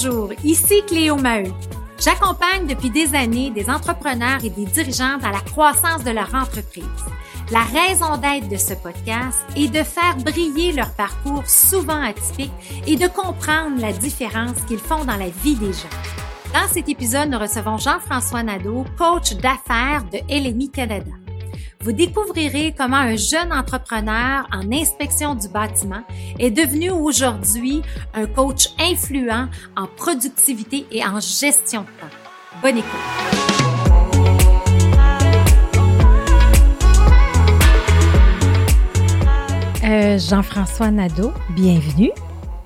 Bonjour, ici Cléo Maheu. J'accompagne depuis des années des entrepreneurs et des dirigeants dans la croissance de leur entreprise. La raison d'être de ce podcast est de faire briller leur parcours souvent atypique et de comprendre la différence qu'ils font dans la vie des gens. Dans cet épisode, nous recevons Jean-François Nadeau, coach d'affaires de LMI Canada. Vous découvrirez comment un jeune entrepreneur en inspection du bâtiment est devenu aujourd'hui un coach influent en productivité et en gestion de temps. Bonne écoute. Euh, Jean-François Nadeau, bienvenue.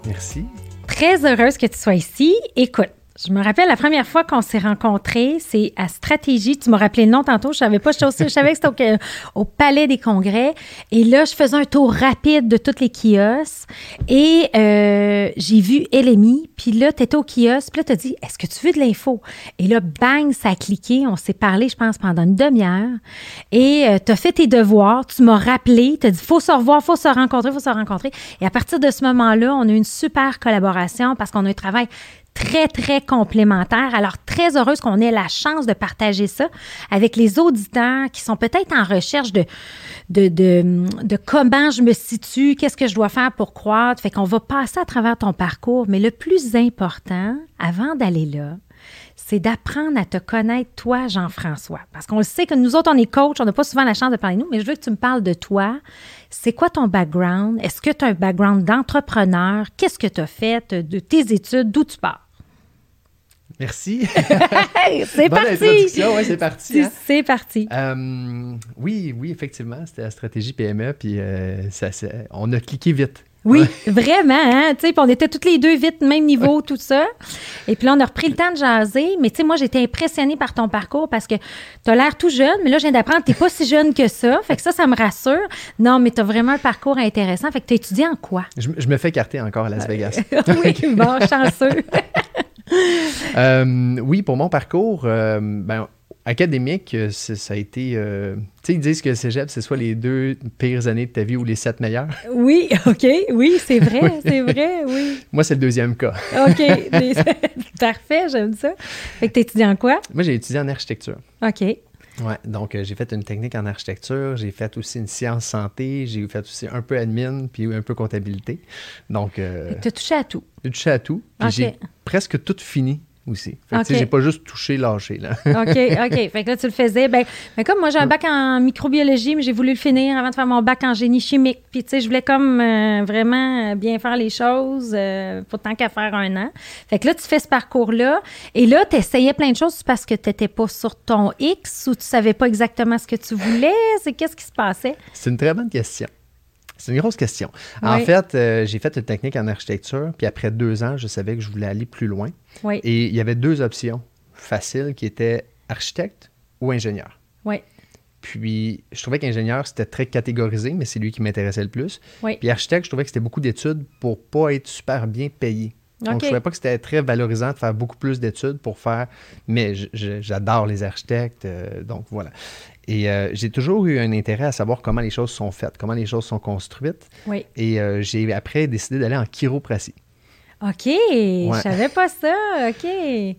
Merci. Très heureuse que tu sois ici. Écoute, je me rappelle la première fois qu'on s'est rencontrés, c'est à Stratégie. Tu m'as rappelé le nom tantôt, je savais pas, je, savais que c'était au, Palais des Congrès. Et là, je faisais un tour rapide de tous les kiosques et euh, j'ai vu LMI. Puis là, tu étais au kiosque, puis là, tu as dit Est-ce que tu veux de l'info? Et là, bang, ça a cliqué. On s'est parlé, je pense, pendant une demi-heure. Et euh, tu as fait tes devoirs, tu m'as rappelé, tu as dit Faut se revoir, faut se rencontrer, faut se rencontrer. Et à partir de ce moment-là, on a eu une super collaboration parce qu'on a un travail très, très complémentaires. Alors, très heureuse qu'on ait la chance de partager ça avec les auditeurs qui sont peut-être en recherche de, de, de, comment je me situe, qu'est-ce que je dois faire pour croître. Fait qu'on va passer à travers ton parcours. Mais le plus important, avant d'aller là, c'est d'apprendre à te connaître, toi, Jean-François. Parce qu'on le sait que nous autres, on est coach, on n'a pas souvent la chance de parler de nous, mais je veux que tu me parles de toi. C'est quoi ton background? Est-ce que tu as un background d'entrepreneur? Qu'est-ce que tu as fait de tes études? D'où tu pars? Merci. c'est parti. Ouais, c'est parti. Hein. C'est parti. Euh, oui, oui, effectivement, c'était la stratégie PME, puis euh, ça, on a cliqué vite. Oui, vraiment, hein, tu sais, on était toutes les deux vite, même niveau, tout ça. Et puis là, on a repris le temps de jaser, mais tu sais, moi, j'étais impressionnée par ton parcours parce que tu as l'air tout jeune, mais là, je viens d'apprendre que tu pas si jeune que ça, fait que ça, ça me rassure. Non, mais tu as vraiment un parcours intéressant, fait que tu étudié en quoi? Je, me fais carter encore à Las Vegas. oui, bon, chanceux. Euh, oui, pour mon parcours, euh, ben, académique, ça a été. Euh, tu sais, ils disent que le cégep, c'est soit les deux pires années de ta vie ou les sept meilleures. Oui, OK. Oui, c'est vrai, c'est vrai, oui. Moi, c'est le deuxième cas. OK. Parfait, j'aime ça. Fait que tu étudié en quoi? Moi, j'ai étudié en architecture. OK. Oui, donc j'ai fait une technique en architecture, j'ai fait aussi une science santé, j'ai fait aussi un peu admin, puis un peu comptabilité. Donc. tu as touché à tout. J'ai touché à tout. J'ai presque tout fini aussi. Fait que, j'ai pas juste touché, lâché, là. OK, OK. Fait que là, tu le faisais. Ben, ben comme moi, j'ai un bac en microbiologie, mais j'ai voulu le finir avant de faire mon bac en génie chimique. Puis, tu sais, je voulais comme euh, vraiment bien faire les choses euh, pour tant qu'à faire un an. Fait que là, tu fais ce parcours-là. Et là, tu essayais plein de choses parce que tu n'étais pas sur ton X ou tu savais pas exactement ce que tu voulais? C'est qu'est-ce qui se passait? C'est une très bonne question. C'est une grosse question. En fait, euh, j'ai fait une technique en architecture, puis après deux ans, je savais que je voulais aller plus loin. Et il y avait deux options faciles qui étaient architecte ou ingénieur. Oui. Puis, je trouvais qu'ingénieur, c'était très catégorisé, mais c'est lui qui m'intéressait le plus. Puis architecte, je trouvais que c'était beaucoup d'études pour pas être super bien payé. Donc, je ne trouvais pas que c'était très valorisant de faire beaucoup plus d'études pour faire. Mais j'adore les architectes, euh, donc voilà. Et euh, j'ai toujours eu un intérêt à savoir comment les choses sont faites, comment les choses sont construites. Oui. Et euh, j'ai après décidé d'aller en chiropratie. OK, je savais pas ça. OK.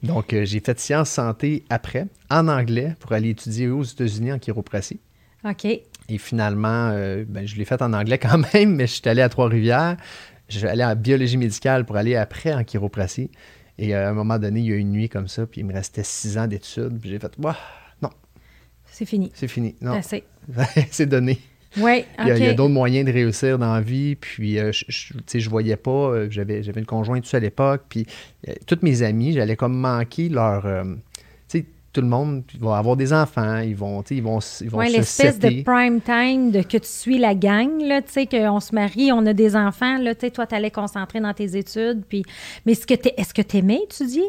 Donc, euh, j'ai fait sciences santé après, en anglais, pour aller étudier aux États-Unis en chiropratie. OK. Et finalement, ben, je l'ai fait en anglais quand même, mais je suis allé à Trois-Rivières. Je suis allé en biologie médicale pour aller après en chiropratie. Et à un moment donné, il y a eu une nuit comme ça, puis il me restait six ans d'études. Puis j'ai fait, waouh, c'est fini. C'est fini. Non. c'est donné. Oui, Il y a, d'autres moyens de réussir dans la vie. Puis, euh, je, je, je voyais pas. Euh, j'avais, j'avais une conjointe à l'époque. Puis, euh, toutes mes amis, j'allais comme manquer leur. tu sais, tout le monde va avoir des enfants, ils vont, ils vont, ils vont ouais, l'espèce de prime time de que tu suis la gang, là, tu sais, qu'on se marie, on a des enfants, là, tu sais, toi, tu allais concentrer dans tes études, puis... Mais est-ce que tu est-ce que aimais étudier?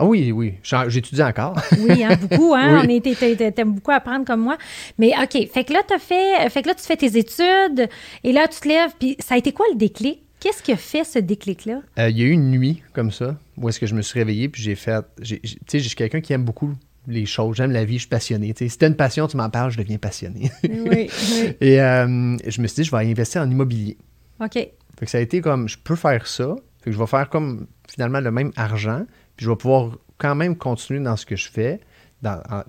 Ah oui, oui. J'étudie encore. oui, hein, beaucoup, hein? Oui. T'aimes beaucoup apprendre comme moi. Mais OK, fait que là, as fait, fait que là, tu fais tes études et là, tu te lèves. Puis ça a été quoi le déclic? Qu'est-ce qui a fait ce déclic-là? Euh, il y a eu une nuit comme ça où est-ce que je me suis réveillé puis j'ai fait. Tu sais, je suis quelqu'un qui aime beaucoup les choses. J'aime la vie, je suis passionné. si tu as une passion, tu m'en parles, je deviens passionné. oui, Et euh, je me suis dit, je vais investir en immobilier. OK. Fait que ça a été comme, je peux faire ça. Fait que je vais faire comme finalement le même argent, puis je vais pouvoir quand même continuer dans ce que je fais,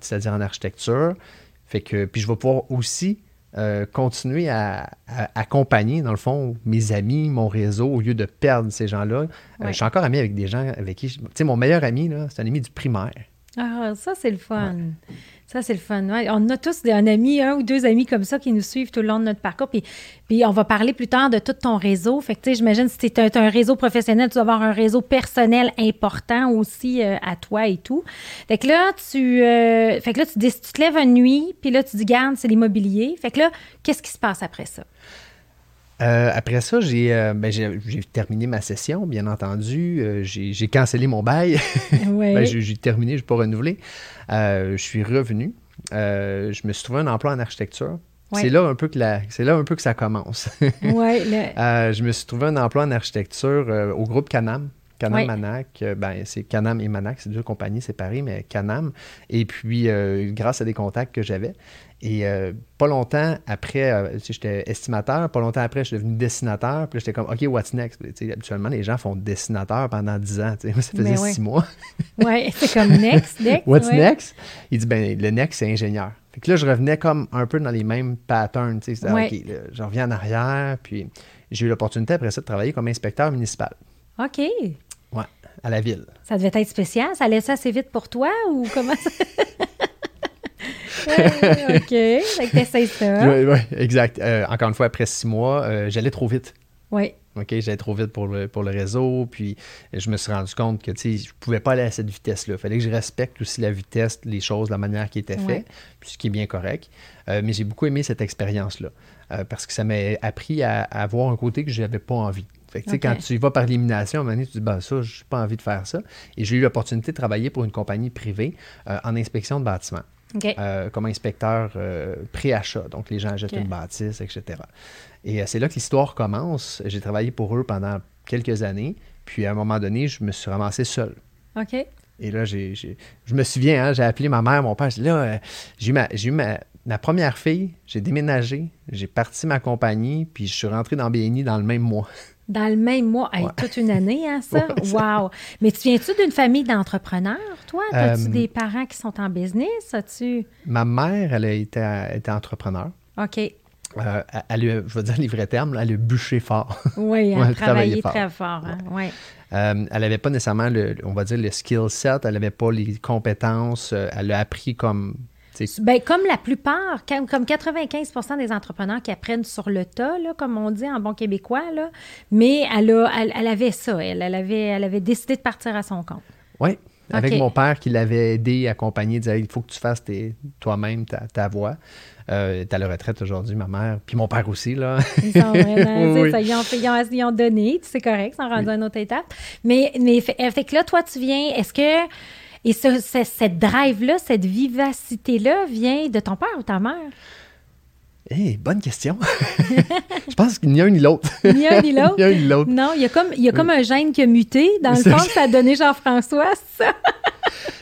c'est-à-dire en architecture. Fait que, puis je vais pouvoir aussi euh, continuer à, accompagner, dans le fond, mes amis, mon réseau, au lieu de perdre ces gens-là. Euh, je suis encore ami avec des gens avec qui... Tu sais, mon meilleur ami, c'est un ami du primaire. Ah, ça, c'est le fun. Ça, c'est le fun. On a tous un ami, un ou deux amis comme ça qui nous suivent tout le long de notre parcours. Puis, puis on va parler plus tard de tout ton réseau. Fait que, j'imagine si tu as un réseau professionnel, tu dois avoir un réseau personnel important aussi euh, à toi et tout. Fait que là, tu, euh, fait que là, tu, tu te lèves une nuit, puis là, tu dis, garde, c'est l'immobilier. Fait que là, qu'est-ce qui se passe après ça? Euh, après ça, ben, j'ai, terminé ma session, bien entendu. Euh, j'ai, cancellé mon bail. Ben, j'ai, terminé, je n'ai pas renouvelé. Euh, je suis revenu. je me suis trouvé un emploi en architecture. C'est là un peu que c'est là un peu que ça commence. je me suis trouvé un emploi en architecture au groupe Canam. Canam Manac, ben, c'est Canam et Manac, c'est deux compagnies séparées, mais Canam. Et puis, grâce à des contacts que j'avais, et euh, pas longtemps après, euh, j'étais estimateur, pas longtemps après, je suis devenu dessinateur. Puis j'étais comme, OK, what's next? habituellement, les gens font dessinateur pendant 10 ans. ça faisait 6 mois. oui, c'est comme next, next. What's next? Il dit, ben, le next, c'est ingénieur. Fait que là, je revenais comme un peu dans les mêmes patterns. OK, je reviens en arrière. Puis j'ai eu l'opportunité après ça de travailler comme inspecteur municipal. OK. À la ville. Ça devait être spécial. Ça allait ça assez vite pour toi ou comment ça? OK. Ça. Oui, exact. Euh, encore une fois, après six mois, euh, j'allais trop vite. Oui. OK, j'allais trop vite pour le, pour le réseau. Puis je me suis rendu compte que je ne pouvais pas aller à cette vitesse-là. Il fallait que je respecte aussi la vitesse, les choses, la manière qui était fait, ce qui est bien correct. Euh, mais j'ai beaucoup aimé cette expérience-là parce que ça m'a appris à, avoir un côté que je n'avais pas envie. Fait que, Quand tu y vas par élimination, à un moment donné, tu dis ben, ça, je n'ai pas envie de faire ça. Et j'ai eu l'opportunité de travailler pour une compagnie privée en inspection de bâtiments. Euh, comme inspecteur euh, pré-achat. Donc, les gens achètent une bâtisse, etc. Et euh, c'est là que l'histoire commence. J'ai travaillé pour eux pendant quelques années. Puis, à un moment donné, je me suis ramassé seul. OK. Et là, j'ai, je me souviens, hein, j'ai appelé ma mère, mon père. J'ai dit, là, j'ai eu, ma, j'ai eu ma, première fille, j'ai déménagé, j'ai parti ma compagnie, puis je suis rentré dans BNI dans le même mois. Dans le même mois. Toute une année, hein, ça? wow! Mais tu viens-tu d'une famille d'entrepreneurs, toi? As-tu euh, des parents qui sont en business? As-tu... Ma mère, elle a été, été entrepreneur. OK. Euh, elle a, je vais dire les vrais termes, elle a bûché fort. Oui, elle a travaillé très fort. Hein? Euh, elle n'avait pas nécessairement, le, on va dire, le skill set, elle n'avait pas les compétences, elle a appris comme Bien, comme la plupart, comme 95% des entrepreneurs qui apprennent sur le tas, là, comme on dit en bon québécois, là, mais elle, a, elle, avait ça, elle, elle, avait, elle avait décidé de partir à son compte. Oui, avec mon père qui l'avait aidé, accompagné, disait il faut que tu fasses toi-même ta, ta voix. Euh, à la retraite aujourd'hui, ma mère, puis mon père aussi. Là. Ils sont vraiment, ça, ils, ont, ils, ont, donné, c'est correct, ils sont rendus à une autre étape. Mais, mais fait, fait que là, toi, tu viens, est-ce que et ce, cette drive-là, cette vivacité-là vient de ton père ou ta mère? Eh, bonne question. je pense qu'il n'y a un ni l'autre. Ni un ni l'autre? ni l'autre. Non, il y a comme, il y a comme un gène qui a muté. Dans le fond, ça a donné Jean-François, ça?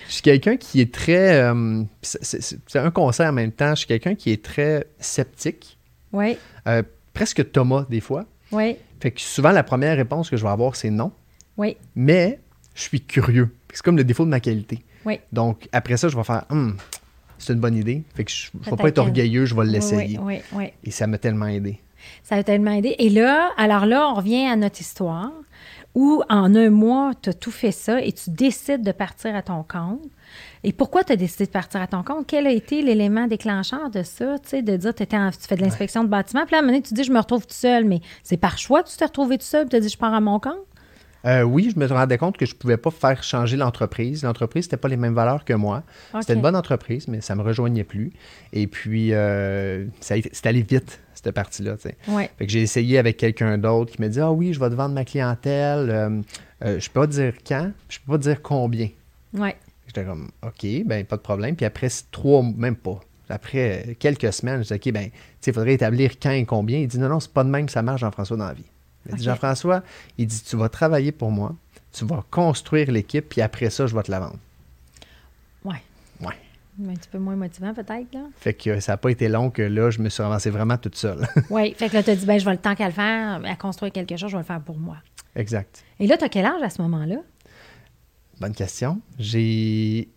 je suis quelqu'un qui est très. Euh, c'est un conseil en même temps. Je suis quelqu'un qui est très sceptique. Oui. Euh, presque Thomas, des fois. Oui. Fait que souvent, la première réponse que je vais avoir, c'est non. Oui. Mais je suis curieux. C'est comme le défaut de ma qualité. Oui. Donc, après ça, je vais faire hum, c'est une bonne idée. Fait que je ne vais pas être orgueilleux, je vais l'essayer. Oui, oui, Et ça m'a tellement aidé. Ça m'a tellement aidé. Et là, alors là, on revient à notre histoire où en un mois, tu as tout fait ça et tu décides de partir à ton compte. Et pourquoi tu as décidé de partir à ton compte? Quel a été l'élément déclencheur de ça? Tu sais, de dire tu fais de l'inspection de bâtiment, puis là, à un moment donné, tu dis, je me retrouve tout seul, mais c'est par choix que tu t'es retrouvé tout seul, tu as dit, je pars à mon compte? Euh, oui, je me rendais compte que je ne pouvais pas faire changer l'entreprise. L'entreprise, n'était pas les mêmes valeurs que moi. C'était une bonne entreprise, mais ça ne me rejoignait plus. Et puis, euh, c'est allé vite, cette partie-là. Ouais. Fait que j'ai essayé avec quelqu'un d'autre qui me dit Ah oui, je vais te vendre ma clientèle. Euh, je ne peux pas dire quand, je ne peux pas dire combien. Ouais. J'étais comme OK, ben pas de problème. Puis après trois, même pas. Après quelques semaines, je dis OK, ben, il faudrait établir quand et combien. Il dit Non, non, c'est pas de même que ça marche, Jean-François, dans la vie. Jean-François, il dit Tu vas travailler pour moi, tu vas construire l'équipe, puis après ça, je vais te la vendre. Ouais. Ouais. Un petit peu moins motivant, peut-être, là. Fait que ça n'a pas été long que là, je me suis avancé vraiment toute seule. oui. Fait que là, tu as dit ben, je vais le temps qu'à le faire, à construire quelque chose, je vais le faire pour moi. Exact. Et là, tu as quel âge à ce moment-là? bonne question. J'ai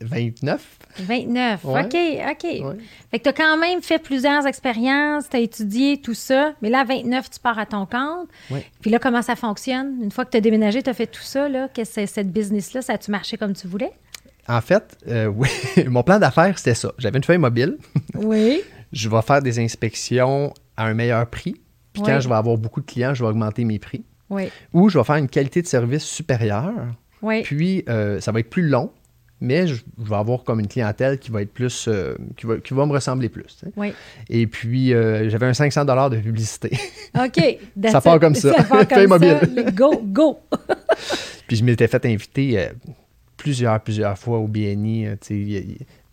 29. 29, OK, OK. Fait que tu as quand même fait plusieurs expériences, tu as étudié tout ça, mais là, à 29, tu pars à ton compte. Puis là, comment ça fonctionne? Une fois que tu as déménagé, tu as fait tout ça, là, que cette business-là, ça a-tu marché comme tu voulais? En fait, euh, oui, mon plan d'affaires, c'était ça. J'avais une feuille mobile. Oui. je vais faire des inspections à un meilleur prix. Puis quand je vais avoir beaucoup de clients, je vais augmenter mes prix. Oui. Ou je vais faire une qualité de service supérieure. Oui. Puis euh, ça va être plus long, mais je, vais avoir comme une clientèle qui va être plus, euh, qui, va, qui, va, me ressembler plus. Oui. Et puis, euh, j'avais un 500 de publicité. OK. ça part comme ça. Ça part comme mobile. Go, go. puis, je m'étais fait inviter euh, plusieurs, plusieurs fois au BNI,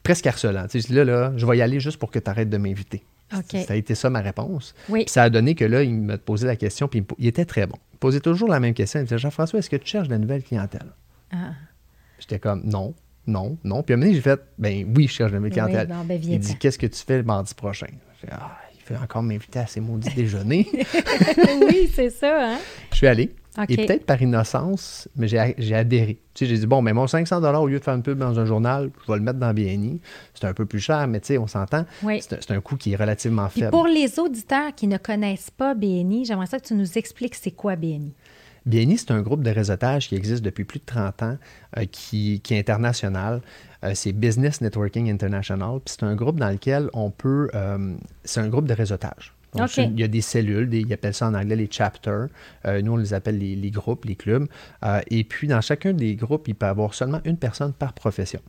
presque harcelant. Là, là, je vais y aller juste pour que tu arrêtes de m'inviter. Ça a été ça ma réponse. Oui. ça a donné que là, il m'a posé la question, puis il était très bon. Il posait toujours la même question. Il me disait Jean-François, est-ce que tu cherches de la nouvelle clientèle ah. J'étais comme non non, non. Puis à un moment donné, j'ai fait, ben oui, je cherche de mes clientèle. Ben, il dit, qu'est-ce que tu fais le mardi prochain? Fait, ah, il fait encore m'inviter à ses maudits déjeuners. oui, c'est ça, hein? Je suis allé. Et peut-être par innocence, mais j'ai adhéré. Tu sais, j'ai dit, bon, mais mon 500 au lieu de faire une pub dans un journal, je vais le mettre dans BNI. C'est un peu plus cher, mais tu sais, on s'entend. C'est un coût qui est relativement faible. pour les auditeurs qui ne connaissent pas BNI, j'aimerais ça que tu nous expliques c'est quoi BNI. BNI, c'est un groupe de réseautage qui existe depuis plus de 30 ans, euh, qui, est international. Euh, c'est Business Networking International. Puis c'est un groupe dans lequel on peut. Euh, c'est un groupe de réseautage. Donc, il y a des cellules, des, ils appellent ça en anglais les chapters. nous, on les appelle les, les groupes, les clubs. et puis, dans chacun des groupes, il peut y avoir seulement une personne par profession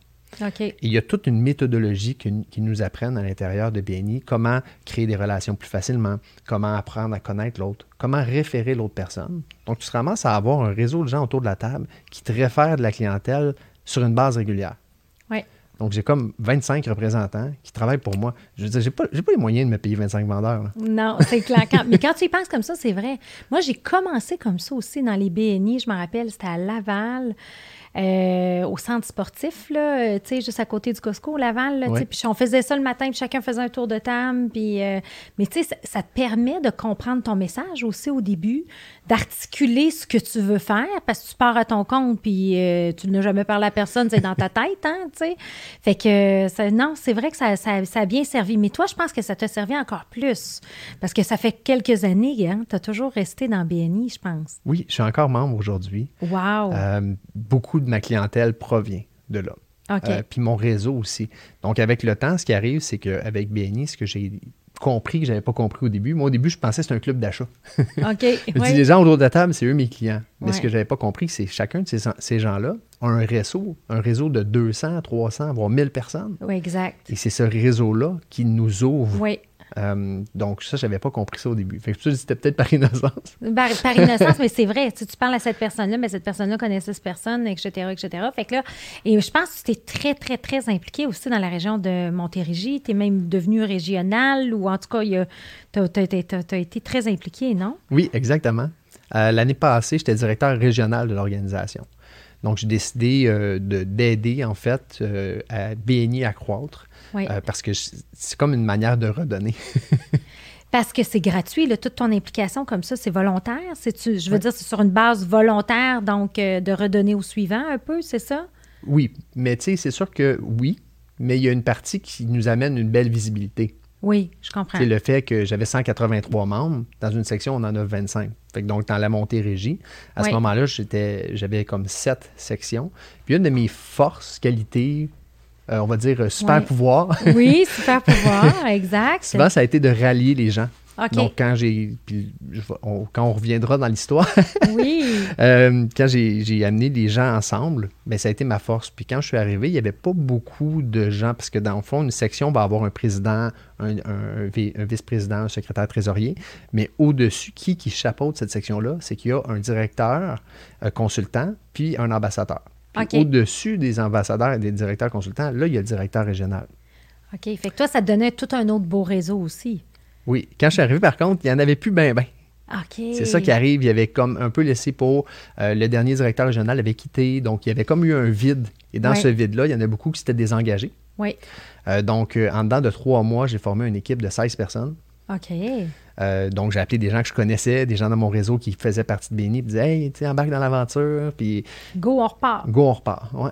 il y a toute une méthodologie qui, nous apprennent à l'intérieur de BNI comment créer des relations plus facilement, comment apprendre à connaître l'autre, comment référer l'autre personne. Donc, tu te ramasses à avoir un réseau de gens autour de la table qui te réfèrent de la clientèle sur une base régulière. Oui. Donc, j'ai comme 25 représentants qui travaillent pour moi. Je veux dire, j'ai pas, pas les moyens de me payer 25 vendeurs. Non, c'est clair. Mais quand tu y penses comme ça, c'est vrai. Moi, j'ai commencé comme ça aussi dans les BNI. Je me rappelle, c'était à Laval. Euh, au centre sportif, là, euh, tu sais, juste à côté du Costco, Laval. Là, Puis on faisait ça le matin, puis chacun faisait un tour de table. Puis, euh, mais tu sais, ça, te permet de comprendre ton message aussi au début, d'articuler ce que tu veux faire, parce que tu pars à ton compte, puis tu n'as jamais parlé à personne, c'est dans ta tête, hein, tu sais. Fait que, ça, non, c'est vrai que ça, ça, a bien servi. Mais toi, je pense que ça t'a servi encore plus, parce que ça fait quelques années, hein, tu as toujours resté dans BNI, je pense. Oui, je suis encore membre aujourd'hui. Wow! beaucoup ma clientèle provient de là. Euh, puis mon réseau aussi. Donc, avec le temps, ce qui arrive, c'est qu'avec BNI, ce que j'ai compris que je n'avais pas compris au début, moi, au début, je pensais que c'était un club d'achat. OK. Les gens autour de la table, c'est eux mes clients. Mais ce que je n'avais pas compris, c'est que chacun de ces, ces gens-là a un réseau, un réseau de 200, 300, voire 1000 personnes. Oui, exact. Et c'est ce réseau-là qui nous ouvre oui. Euh, donc, ça, je n'avais pas compris ça au début. Fait que c'était peut-être par innocence. Par, innocence, mais c'est vrai. Tu, tu parles à cette personne-là, mais cette personne-là connaissait cette personne, etc., etc. Fait que là, et je pense que tu es très, très, très impliqué aussi dans la région de Montérégie. Tu es même devenu régional ou en tout cas, tu as, été très impliqué, non? Oui, exactement. Euh, l'année passée, j'étais directeur régional de l'organisation. Donc, j'ai décidé euh, d'aider, en fait, à BNI à croître. Euh, parce que c'est comme une manière de redonner. parce que c'est gratuit, toute ton implication comme ça, c'est volontaire? Je veux dire, c'est sur une base volontaire, donc euh, de redonner au suivant un peu, c'est ça? Oui, mais tu sais, c'est sûr que oui, mais il y a une partie qui nous amène une belle visibilité. Oui, je comprends. C'est le fait que j'avais 183 membres. Dans une section, on en a 25. Fait donc, dans la montée régie, à ce moment-là, j'avais comme sept sections. Puis une de mes forces, qualités, euh, on va dire, euh, super pouvoir. oui, super pouvoir, exact. Souvent, ça a été de rallier les gens. Donc, quand j'ai. quand on reviendra dans l'histoire. oui. Euh, quand j'ai amené les gens ensemble, bien, ça a été ma force. Puis quand je suis arrivé, il n'y avait pas beaucoup de gens, parce que dans le fond, une section va avoir un président, un, vice-président, un secrétaire trésorier. Mais au-dessus, qui, qui chapeaute cette section-là, c'est qu'il y a un directeur consultant, puis un ambassadeur. Au-dessus des ambassadeurs et des directeurs consultants, là, il y a le directeur régional. OK. Fait que toi, ça te donnait tout un autre beau réseau aussi. Oui. Quand je suis arrivé, par contre, il n'y en avait plus ben ben. OK. C'est ça qui arrive. Il y avait comme un peu laissé pour. Euh, le dernier directeur régional avait quitté. Donc, il y avait comme eu un vide. Et dans ce vide-là, il y en a beaucoup qui s'étaient désengagés. Oui. Euh, donc, euh, en dedans de trois mois, j'ai formé une équipe de 16 personnes. OK. Euh, donc, j'ai appelé des gens que je connaissais, des gens dans mon réseau qui faisaient partie de Béni, puis disaient Hey, tu embarque dans l'aventure, puis. Go, on repart. Go, on repart, ouais.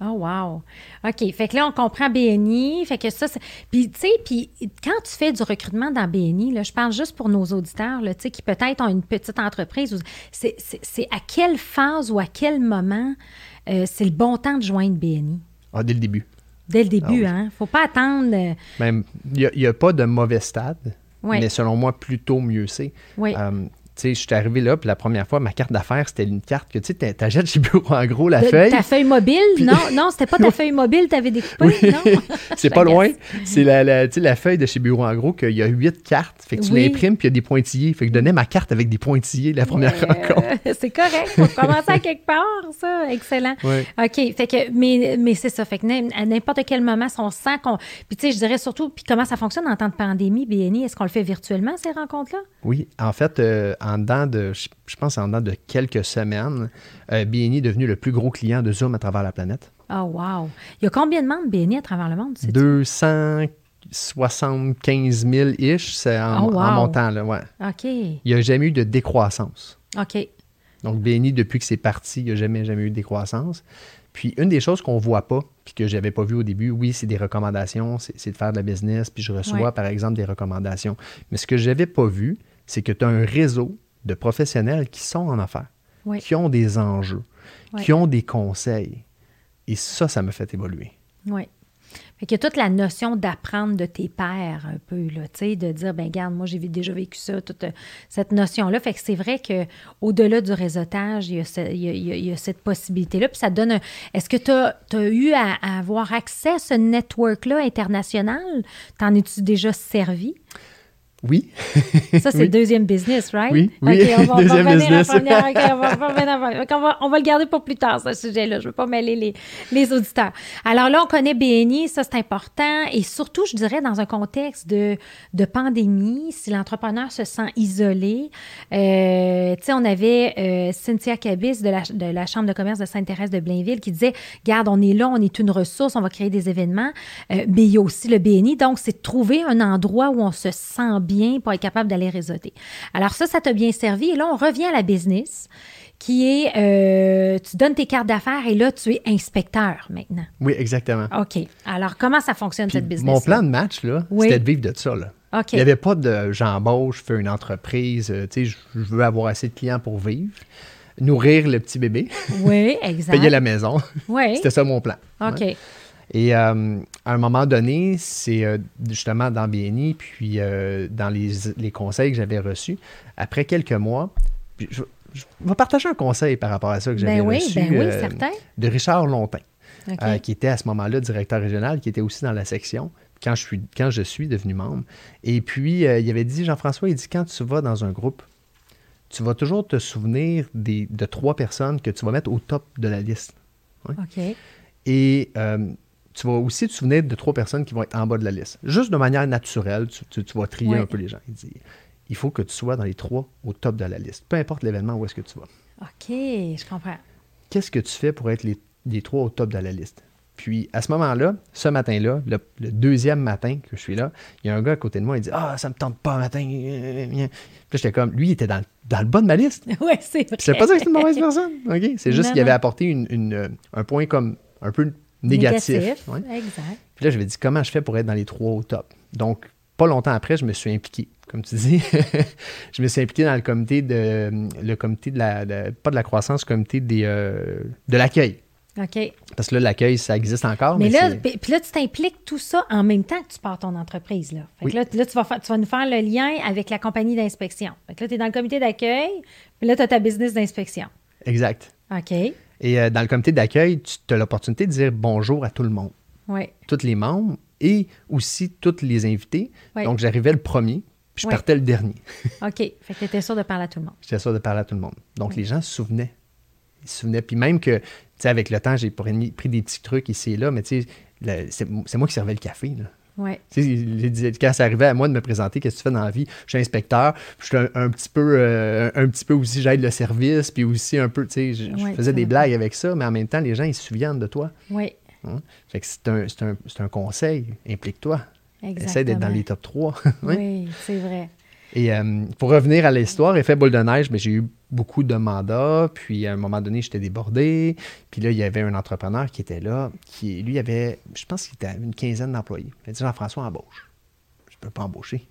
Oh, wow. OK. Fait que là, on comprend BNI. Fait que ça, puis, tu sais, puis quand tu fais du recrutement dans BNI, là, je parle juste pour nos auditeurs, là, tu sais, qui peut-être ont une petite entreprise, c'est à quelle phase ou à quel moment euh, c'est le bon temps de joindre BNI? Ah, dès le début. Dès le début, ah hein? Faut pas attendre. Euh, Même, il n'y a, pas de mauvais stade, mais selon moi, plutôt mieux c'est. Oui. Euh, je suis arrivé là, puis la première fois, ma carte d'affaires, c'était une carte que, tu sais, t'achètes chez Bureau en gros la feuille. Ta feuille mobile? Non, non, c'était pas ta feuille mobile, t'avais découpé, oui. non? c'est pas loin. C'est la, la, la feuille de chez Bureau en gros, qu'il y a huit cartes. Fait que tu l'imprimes, puis il y a des pointillés. Fait que je donnais ma carte avec des pointillés la première rencontre. c'est correct. Faut commencer à quelque part, ça. Excellent. OK. Fait que, mais, mais c'est ça. Fait que à n'importe quel moment, on sent qu'on. Puis, tu sais, je dirais surtout, puis comment ça fonctionne en temps de pandémie, BNI? Est-ce qu'on le fait virtuellement, ces rencontres-là? Oui. En fait, euh, en dedans de je pense en dedans de quelques semaines, euh, BNI est devenu le plus gros client de Zoom à travers la planète. Oh, wow! Il y a combien de membres BNI à travers le monde? 275 000 ish, c'est en, oh, montant, là, ouais. OK. Il n'y a jamais eu de décroissance. OK. Donc, BNI, depuis que c'est parti, il n'y a jamais, jamais eu de décroissance. Puis, une des choses qu'on ne voit pas, puis que je n'avais pas vu au début, oui, c'est des recommandations, c'est de faire de la business, puis je reçois, par exemple, des recommandations. Mais ce que je n'avais pas vu, c'est que tu as un réseau de professionnels qui sont en affaires, qui ont des enjeux, qui ont des conseils. Et ça, ça me fait évoluer. Oui. Fait qu'il y a toute la notion d'apprendre de tes pairs un peu, là, tu sais, de dire, ben regarde, moi, j'ai déjà vécu ça, toute euh, cette notion-là. Fait que c'est vrai qu'au-delà du réseautage, il y a, cette possibilité-là. Puis ça donne Est-ce que tu as, eu à, avoir accès à ce network-là international? T'en es-tu déjà servi? Oui. Ça, c'est le deuxième business, right? Oui, oui. OK, on va, deuxième business. on, va, on va le garder pour plus tard, ce sujet-là. Je ne veux pas mêler les, les, auditeurs. Alors là, on connaît BNI, ça, c'est important. Et surtout, je dirais, dans un contexte de, de pandémie, si l'entrepreneur se sent isolé, euh, tu sais, on avait euh, Cynthia Cabis de la, de la Chambre de commerce de Sainte-Thérèse de Blainville qui disait, garde, on est là, on est une ressource, on va créer des événements. Euh, mais il y a aussi le BNI. Donc, c'est de trouver un endroit où on se sent bien pour être capable d'aller réseauter. Alors ça, ça t'a bien servi. Et là, on revient à la business qui est, euh, tu donnes tes cartes d'affaires et là, tu es inspecteur maintenant. Oui, exactement. OK. Alors, comment ça fonctionne, cette business? Mon plan de match, là, c'était de vivre de ça. Là. OK. Il n'y avait pas de j'embauche, je fais une entreprise, euh, tu sais, je veux avoir assez de clients pour vivre. Nourrir le petit bébé. Oui, exact. Payer la maison. Oui. C'était ça mon plan. OK. Et euh, à un moment donné, c'est euh, justement dans BNI, puis euh, dans les, conseils que j'avais reçus, après quelques mois, je, vais partager un conseil par rapport à ça que j'avais ben reçu ben oui, certain. de Richard Longpin, qui était à ce moment-là directeur régional, qui était aussi dans la section quand je suis, quand je suis devenu membre. Et puis, il avait dit, Jean-François, il dit, quand tu vas dans un groupe, tu vas toujours te souvenir des, de trois personnes que tu vas mettre au top de la liste. OK. Et tu vas aussi te souvenir de trois personnes qui vont être en bas de la liste. Juste de manière naturelle, tu, vas trier un peu les gens. Il dit il faut que tu sois dans les trois au top de la liste, peu importe l'événement où est-ce que tu vas. OK, je comprends. Qu'est-ce que tu fais pour être les, trois au top de la liste? Puis à ce moment-là, ce matin-là, le, deuxième matin que je suis là, il y a un gars à côté de moi, il dit Ah, ça me tente pas matin. Puis j'étais comme, lui, il était dans, le bas de ma liste. Oui, c'est vrai. C'est pas ça que c'est une mauvaise personne. OK? C'est juste qu'il avait apporté une, un point comme un peu négatif. Exact. Puis là, je me dit comment je fais pour être dans les trois au top? Donc, pas longtemps après, je me suis impliqué, comme tu dis. je me suis impliqué dans le comité de le comité de la pas de la croissance, le comité des, euh, de l'accueil. OK. Parce que là, l'accueil, ça existe encore. Mais, là, puis là, tu t'impliques tout ça en même temps que tu pars ton entreprise. Là, fait que là, là tu, vas tu vas nous faire le lien avec la compagnie d'inspection. Fait que là, tu es dans le comité d'accueil, puis là, tu as ta business d'inspection. Exact. OK. Et euh, dans le comité d'accueil, tu as l'opportunité de dire bonjour à tout le monde. Oui. Tous les membres et aussi tous les invités. Donc, j'arrivais le premier, puis je partais le dernier. OK. Fait que tu étais sûr de parler à tout le monde. J'étais sûr de parler à tout le monde. Donc, les gens se souvenaient. Ils se souvenaient. Puis même que, tu sais, avec le temps, j'ai pris des petits trucs ici et là, mais tu sais, c'est moi qui servais le café. Là. Ouais. Quand ça arrivait à moi de me présenter, qu'est-ce que tu fais dans la vie? Je suis inspecteur, je suis un, petit peu euh, un petit peu aussi, j'aide le service, puis aussi un peu, tu sais, je, faisais des blagues avec ça, mais en même temps, les gens, ils se souviennent de toi. Oui. Hein? Fait que c'est un, un, un, conseil, implique-toi. essaie d'être dans les top 3. oui, c'est vrai. Et euh, pour revenir à l'histoire, effet boule de neige, mais j'ai eu beaucoup de mandats. Puis à un moment donné, j'étais débordé. Puis là, il y avait un entrepreneur qui était là, qui lui avait, je pense qu'il était une quinzaine d'employés. Il a dit Jean-François, embauche. Je ne peux pas embaucher.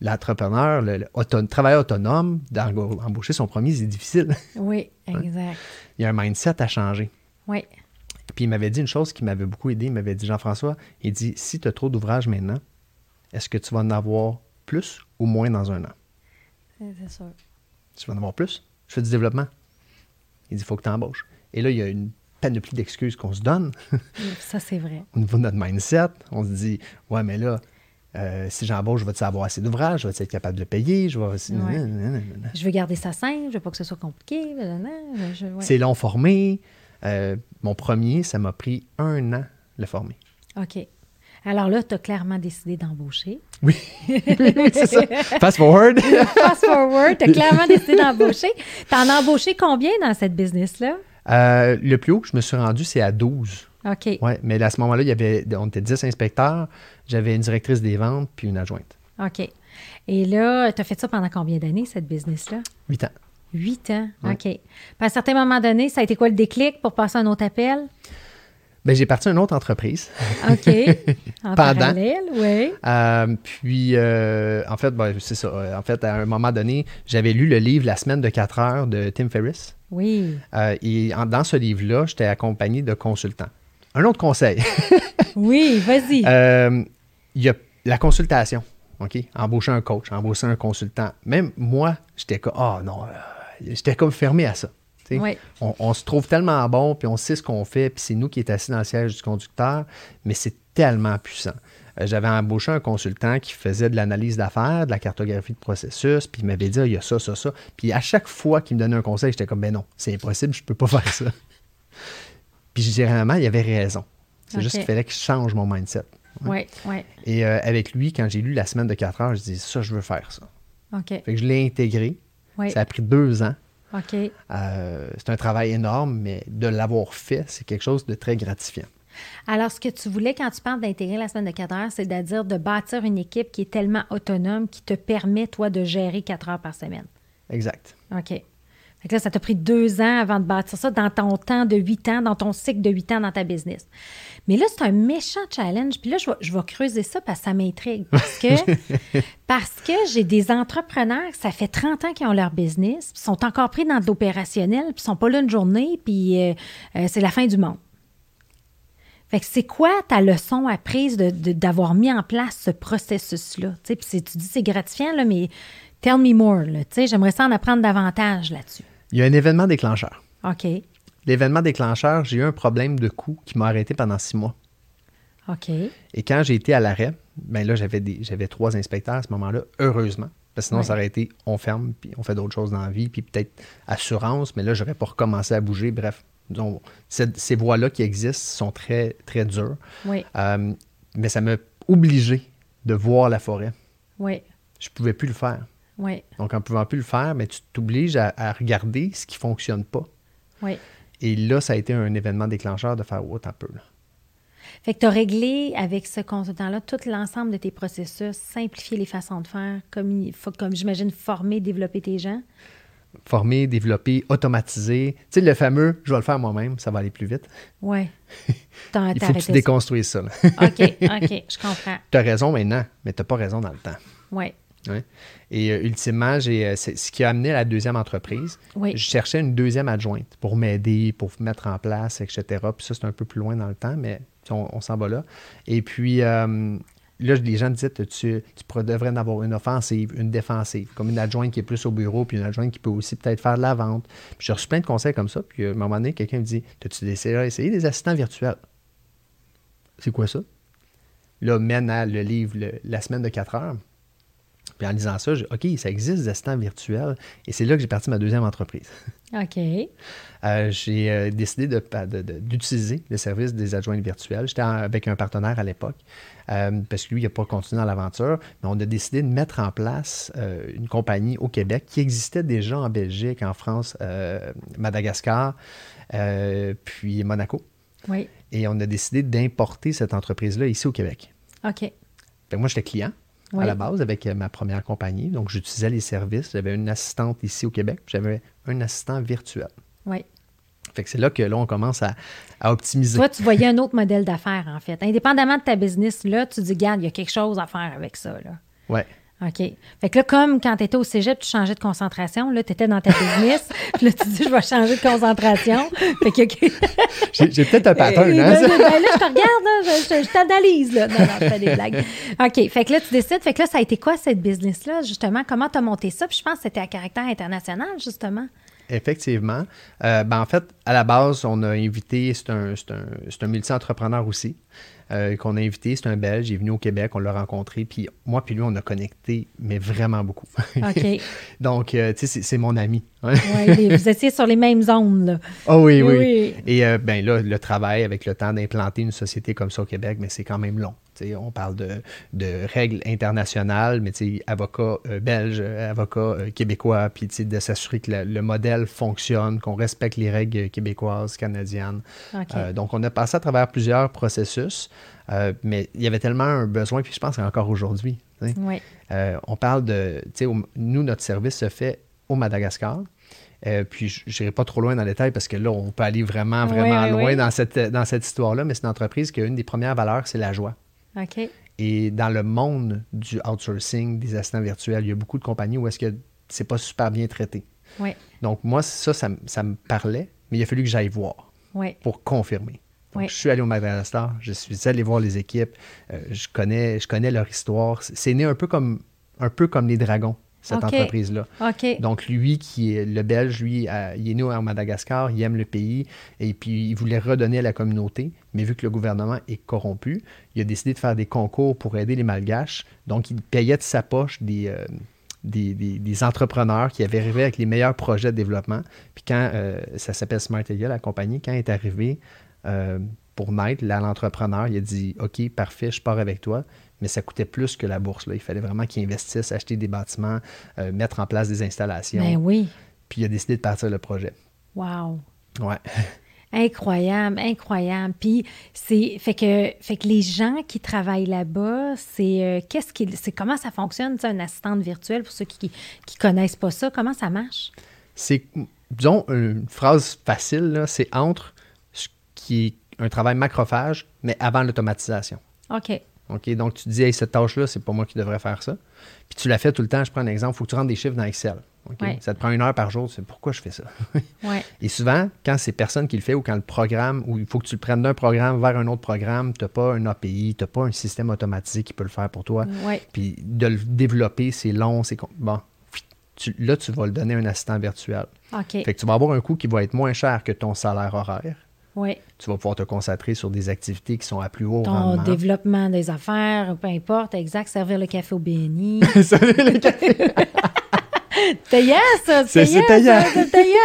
L'entrepreneur, le, le, travailleur autonome, d'embaucher son premier, c'est difficile. Oui, exact. Il y a un mindset à changer. Oui. Puis il m'avait dit une chose qui m'avait beaucoup aidé. Il m'avait dit Jean-François, il dit si tu as trop d'ouvrages maintenant, est-ce que tu vas en avoir plus ou moins dans un an? C'est sûr. Tu vas en avoir plus? Je fais du développement. Il dit il faut que tu embauches. Et là, il y a une panoplie d'excuses qu'on se donne. Ça, c'est vrai. Au niveau de notre mindset, on se dit ouais, mais là, euh, si j'embauche, je vais avoir assez d'ouvrages, je vais être capable de le payer, je vais. Je veux garder ça simple, je veux pas que ce soit compliqué. C'est long formé. Euh, mon premier, ça m'a pris un an le former. OK. Alors là, tu as clairement décidé d'embaucher. Oui, c'est ça. Fast forward. Fast forward, tu as clairement décidé d'embaucher. Tu en as embauché combien dans cette business-là? Euh, le plus haut que je me suis rendu, c'est à 12. OK. Oui, mais à ce moment-là, il y avait, on était 10 inspecteurs, j'avais une directrice des ventes puis une adjointe. OK. Et là, tu as fait ça pendant combien d'années, cette business-là? Huit ans. Huit ans, OK. Puis à un certain moment donné, ça a été quoi le déclic pour passer à un autre appel? Bien, j'ai parti à une autre entreprise. OK. En parallèle, oui. Euh, puis, euh, en fait, ben, c'est ça. En fait, à un moment donné, j'avais lu le livre La semaine de 4 heures de Tim Ferriss. Oui. Euh, et dans ce livre-là, j'étais accompagné de consultants. Un autre conseil. oui, vas-y. Il y a la consultation. OK? Embaucher un coach, embaucher un consultant. Même moi, j'étais comme, ah oh, non, j'étais comme fermé à ça. On, se trouve tellement bon, puis on sait ce qu'on fait, puis c'est nous qui est assis dans le siège du conducteur, mais c'est tellement puissant. Euh, j'avais embauché un consultant qui faisait de l'analyse d'affaires, de la cartographie de processus, puis il m'avait dit, ah, il y a ça, ça, ça. Puis à chaque fois qu'il me donnait un conseil, j'étais comme, ben non, c'est impossible, je ne peux pas faire ça. puis généralement, il avait raison. C'est juste qu'il fallait que je change mon mindset. Oui, oui. Et euh, avec lui, quand j'ai lu la semaine de 4 heures, je dis ça, je veux faire ça. OK. Fait que je l'ai intégré. Ça a pris deux ans. OK. Euh, c'est un travail énorme, mais de l'avoir fait, c'est quelque chose de très gratifiant. Alors, ce que tu voulais quand tu parles d'intégrer la semaine de 4 heures, c'est-à-dire de bâtir une équipe qui est tellement autonome qui te permet, toi, de gérer 4 heures par semaine. Exact. OK. Fait là, ça t'a pris deux ans avant de bâtir ça dans ton temps de huit ans, dans ton cycle de huit ans dans ta business. Mais là, c'est un méchant challenge. Puis là, je vais, je vais creuser ça parce que ça m'intrigue. Parce que, parce que j'ai des entrepreneurs, ça fait 30 ans qu'ils ont leur business, puis sont encore pris dans de l'opérationnel, puis sont pas là une journée, puis euh, euh, c'est la fin du monde. Fait que c'est quoi ta leçon apprise d'avoir de, mis en place ce processus-là? Tu sais, tu dis c'est gratifiant, là, mais tell me more. J'aimerais ça en apprendre davantage là-dessus. Il y a un événement déclencheur. OK. L'événement déclencheur, j'ai eu un problème de coût qui m'a arrêté pendant six mois. OK. Et quand j'ai été à l'arrêt, ben là, j'avais, j'avais trois inspecteurs à ce moment-là, heureusement. Parce que sinon, ça aurait été on ferme, puis on fait d'autres choses dans la vie, puis peut-être assurance, mais là, j'aurais pas recommencé à bouger. Bref, donc, ces voies-là qui existent sont très, très dures. Oui. Euh, mais ça m'a obligé de voir la forêt. Oui. Je pouvais plus le faire. Oui. Donc, en ne pouvant plus le faire, mais tu t'obliges à, regarder ce qui ne fonctionne pas. Oui. Et là, ça a été un événement déclencheur de faire autre un peu. Là. Fait que tu as réglé avec ce consultant-là tout l'ensemble de tes processus, simplifier les façons de faire, comme, comme j'imagine, former, développer tes gens? Former, développer, automatiser. Tu sais, le fameux je vais le faire moi-même, ça va aller plus vite. Oui. Il faut que tu déconstruises ça. OK, OK, je comprends. Tu as raison maintenant, mais tu n'as pas raison dans le temps. Oui. Et euh, ultimement, j'ai, euh, c'est ce qui a amené à la deuxième entreprise. Je cherchais une deuxième adjointe pour m'aider, pour mettre en place, etc. Puis ça, c'est un peu plus loin dans le temps, mais on, s'en va là. Et puis, euh, là, les gens me disaient, tu, tu devrais en avoir une offensive, une défensive, comme une adjointe qui est plus au bureau, puis une adjointe qui peut aussi peut-être faire de la vente. Puis j'ai reçu plein de conseils comme ça. Puis à un moment donné, quelqu'un me dit, as-tu déjà essayé des assistants virtuels? C'est quoi ça? Là, mène à le livre La semaine de 4 heures. Puis en lisant ça, j'ai OK, ça existe des assistants virtuels. Et c'est là que j'ai parti ma deuxième entreprise. OK. Euh, j'ai euh, décidé d'utiliser le service des adjoints virtuels. J'étais avec un partenaire à l'époque, euh, parce que lui, il n'a pas continué dans l'aventure. Mais on a décidé de mettre en place une compagnie au Québec qui existait déjà en Belgique, en France, Madagascar, puis Monaco. Oui. Et on a décidé d'importer cette entreprise-là ici au Québec. OK. moi, j'étais client à la base avec euh, ma première compagnie. Donc, j'utilisais les services. J'avais une assistante ici au Québec. J'avais un assistant virtuel. Oui. Fait que c'est là que là, on commence à, optimiser. Toi, tu voyais un autre modèle d'affaires, en fait. Indépendamment de ta business, là, tu dis, garde, il y a quelque chose à faire avec ça. Là. Oui. OK. Fait que là, comme quand tu étais au cégep, tu changeais de concentration. Là, tu étais dans ta business. puis là, tu dis, je vais changer de concentration. Fait que. J'ai peut-être un pattern, hein? Ben, ben, là, je te regarde, là, je, t'analyse, là. Non, non, je fais des blagues. OK. Fait que là, tu décides. Fait que là, ça a été quoi, cette business-là, justement? Comment tu as monté ça? Puis je pense que c'était à caractère international, justement. Effectivement. Euh, ben, en fait, à la base, on a invité, c'est un, un, un multi-entrepreneur aussi. Euh, qu'on a invité. C'est un Belge, il est venu au Québec, on l'a rencontré. Puis moi, puis lui, on a connecté, mais vraiment beaucoup. OK. Donc, euh, tu sais, c'est mon ami. Vous étiez sur les mêmes zones, là. Oh oui, oui. Et euh, ben là, le travail avec le temps d'implanter une société comme ça au Québec, mais c'est quand même long on parle de, règles internationales, mais avocat euh, belge, avocat euh, québécois, puis de s'assurer que le modèle fonctionne, qu'on respecte les règles québécoises, canadiennes. Euh, donc, on a passé à travers plusieurs processus, mais il y avait tellement un besoin, puis je pense encore aujourd'hui. on parle de, nous, notre service se fait au Madagascar. puis je n'irai pas trop loin dans le détail parce que là, on peut aller vraiment, vraiment loin Dans, cette, dans cette histoire-là, mais c'est une entreprise qui a une des premières valeurs, c'est la joie. Et dans le monde du outsourcing, des assistants virtuels, il y a beaucoup de compagnies où est-ce que c'est pas super bien traité. Donc, moi, ça, ça, me parlait, mais il a fallu que j'aille voir pour confirmer. Donc, je suis allé au Madagascar, je suis allé voir les équipes, euh, je, connais, je connais leur histoire. C'est né un peu comme, un peu comme les dragons cette entreprise-là. Donc, lui, qui est le Belge, lui, il est né à Madagascar, il aime le pays, et puis il voulait redonner à la communauté, mais vu que le gouvernement est corrompu, il a décidé de faire des concours pour aider les Malgaches. Donc, il payait de sa poche des, euh, des, entrepreneurs qui avaient arrivé avec les meilleurs projets de développement. Puis quand, euh, ça s'appelle Smart la compagnie, quand est arrivé euh, pour naître, l'entrepreneur, il a dit, OK, parfait, je pars avec toi mais ça coûtait plus que la bourse. Là. Il fallait vraiment qu'il investisse, acheter des bâtiments, euh, mettre en place des installations. Ben oui. Puis il a décidé de partir le projet. Wow. Ouais. Incroyable, incroyable. Puis c'est fait que fait que les gens qui travaillent là-bas, c'est euh, qu'est-ce qui c'est comment ça fonctionne, un assistante virtuelle pour ceux qui qui connaissent pas ça, comment ça marche? C'est disons une phrase facile c'est entre ce qui est un travail macrophage mais avant l'automatisation. OK. OK? Donc, tu te dis, hey, cette tâche-là, c'est pas moi qui devrais faire ça. Puis tu la fais tout le temps. Je prends un exemple, il faut que tu rentres des chiffres dans Excel. Ça te prend une heure par jour. C'est pourquoi je fais ça? Et souvent, quand c'est personne qui le fait ou quand le programme, ou il faut que tu le prennes d'un programme vers un autre programme, tu n'as pas un API, tu n'as pas un système automatisé qui peut le faire pour toi. Puis de le développer, c'est long, c'est. Bon. là, tu vas le donner à un assistant virtuel. Fait que tu vas avoir un coût qui va être moins cher que ton salaire horaire. Tu vas pouvoir te concentrer sur des activités qui sont à plus haut Ton rendement. développement des affaires, peu importe, exact, servir le café au BNI. servir le café. T'as ça, c'est taillant.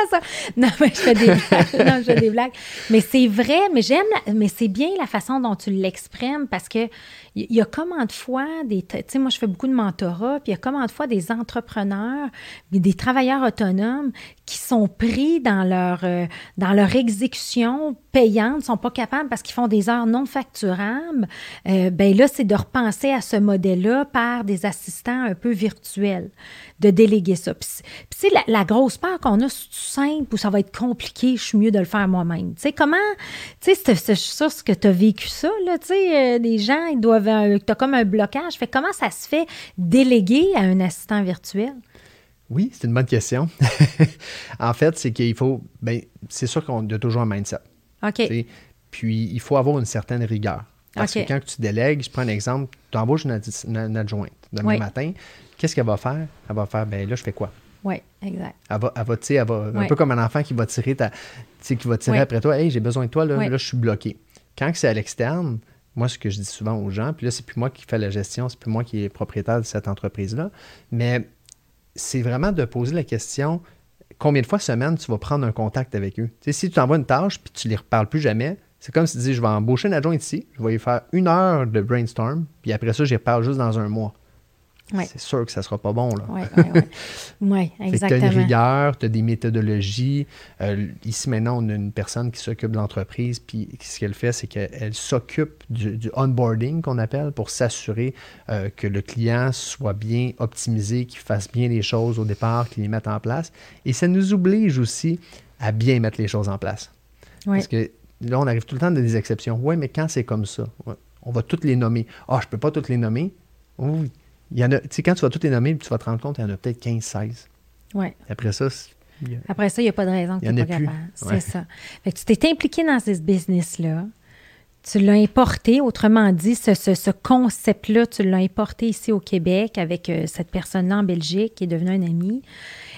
ça. Non, mais je fais des blagues. non, je fais des blagues. Mais c'est vrai, mais j'aime, mais c'est bien la façon dont tu l'exprimes parce que il y a comment de fois des, tu sais, moi je fais beaucoup de mentorat, puis il y a comment de fois des entrepreneurs, des travailleurs autonomes qui sont pris dans leur, euh, dans leur exécution payante, ne sont pas capables parce qu'ils font des heures non facturables. Euh, ben là, c'est de repenser à ce modèle-là par des assistants un peu virtuels, de déléguer ça. Puis, c'est la, la, grosse peur qu'on a, c'est simple ou ça va être compliqué, je suis mieux de le faire moi-même. Tu sais, comment, tu sais, c'est sûr que tu as vécu ça, là, tu sais, euh, des gens, ils doivent, tu as comme un blocage. Fait comment ça se fait déléguer à un assistant virtuel? Oui, c'est une bonne question. en fait, c'est qu'il faut, ben, c'est sûr qu'on a toujours un mindset. OK. Puis, il faut avoir une certaine rigueur. Parce que quand tu délègues, je prends un exemple, tu embauches une, adjointe demain matin, qu'est-ce qu'elle va faire? Elle va faire, ben là, je fais quoi? Oui, exact. Elle va, elle va, elle va un peu comme un enfant qui va tirer, ta, qui va tirer après toi, hey, j'ai besoin de toi, là, là je suis bloqué. Quand c'est à l'externe, moi, ce que je dis souvent aux gens, puis là, c'est plus moi qui fais la gestion, c'est plus moi qui est propriétaire de cette entreprise-là, mais c'est vraiment de poser la question combien de fois semaine tu vas prendre un contact avec eux? Si tu t'envoies une tâche puis tu ne les reparles plus jamais, c'est comme si tu dis je vais embaucher un adjoint ici, je vais lui faire une heure de brainstorm, puis après ça, je reparle juste dans un mois. C'est sûr que ça ne sera pas bon. Oui, oui, oui. exactement. Tu as une rigueur, tu as des méthodologies. Euh, ici, maintenant, on a une personne qui s'occupe de l'entreprise, puis ce qu'elle fait, c'est qu'elle s'occupe du, onboarding qu'on appelle pour s'assurer euh, que le client soit bien optimisé, qu'il fasse bien les choses au départ, qu'il les mette en place. Et ça nous oblige aussi à bien mettre les choses en place. Parce que là, on arrive tout le temps dans des exceptions. Oui, mais quand c'est comme ça, on va toutes les nommer. Ah, je ne peux pas toutes les nommer? Oui, il y en a, tu sais, quand tu vas toutes les nommer, tu vas te rendre compte qu'il y en a peut-être 15, 16. Oui. Après ça, Après ça, il n'y a pas de raison que tu n'es pas capable. C'est ça. Fait que tu t'es impliqué dans ce business-là. Tu l'as importé, autrement dit, ce, ce, concept-là, tu l'as importé ici au Québec avec euh, cette personne-là en Belgique qui est devenue un ami.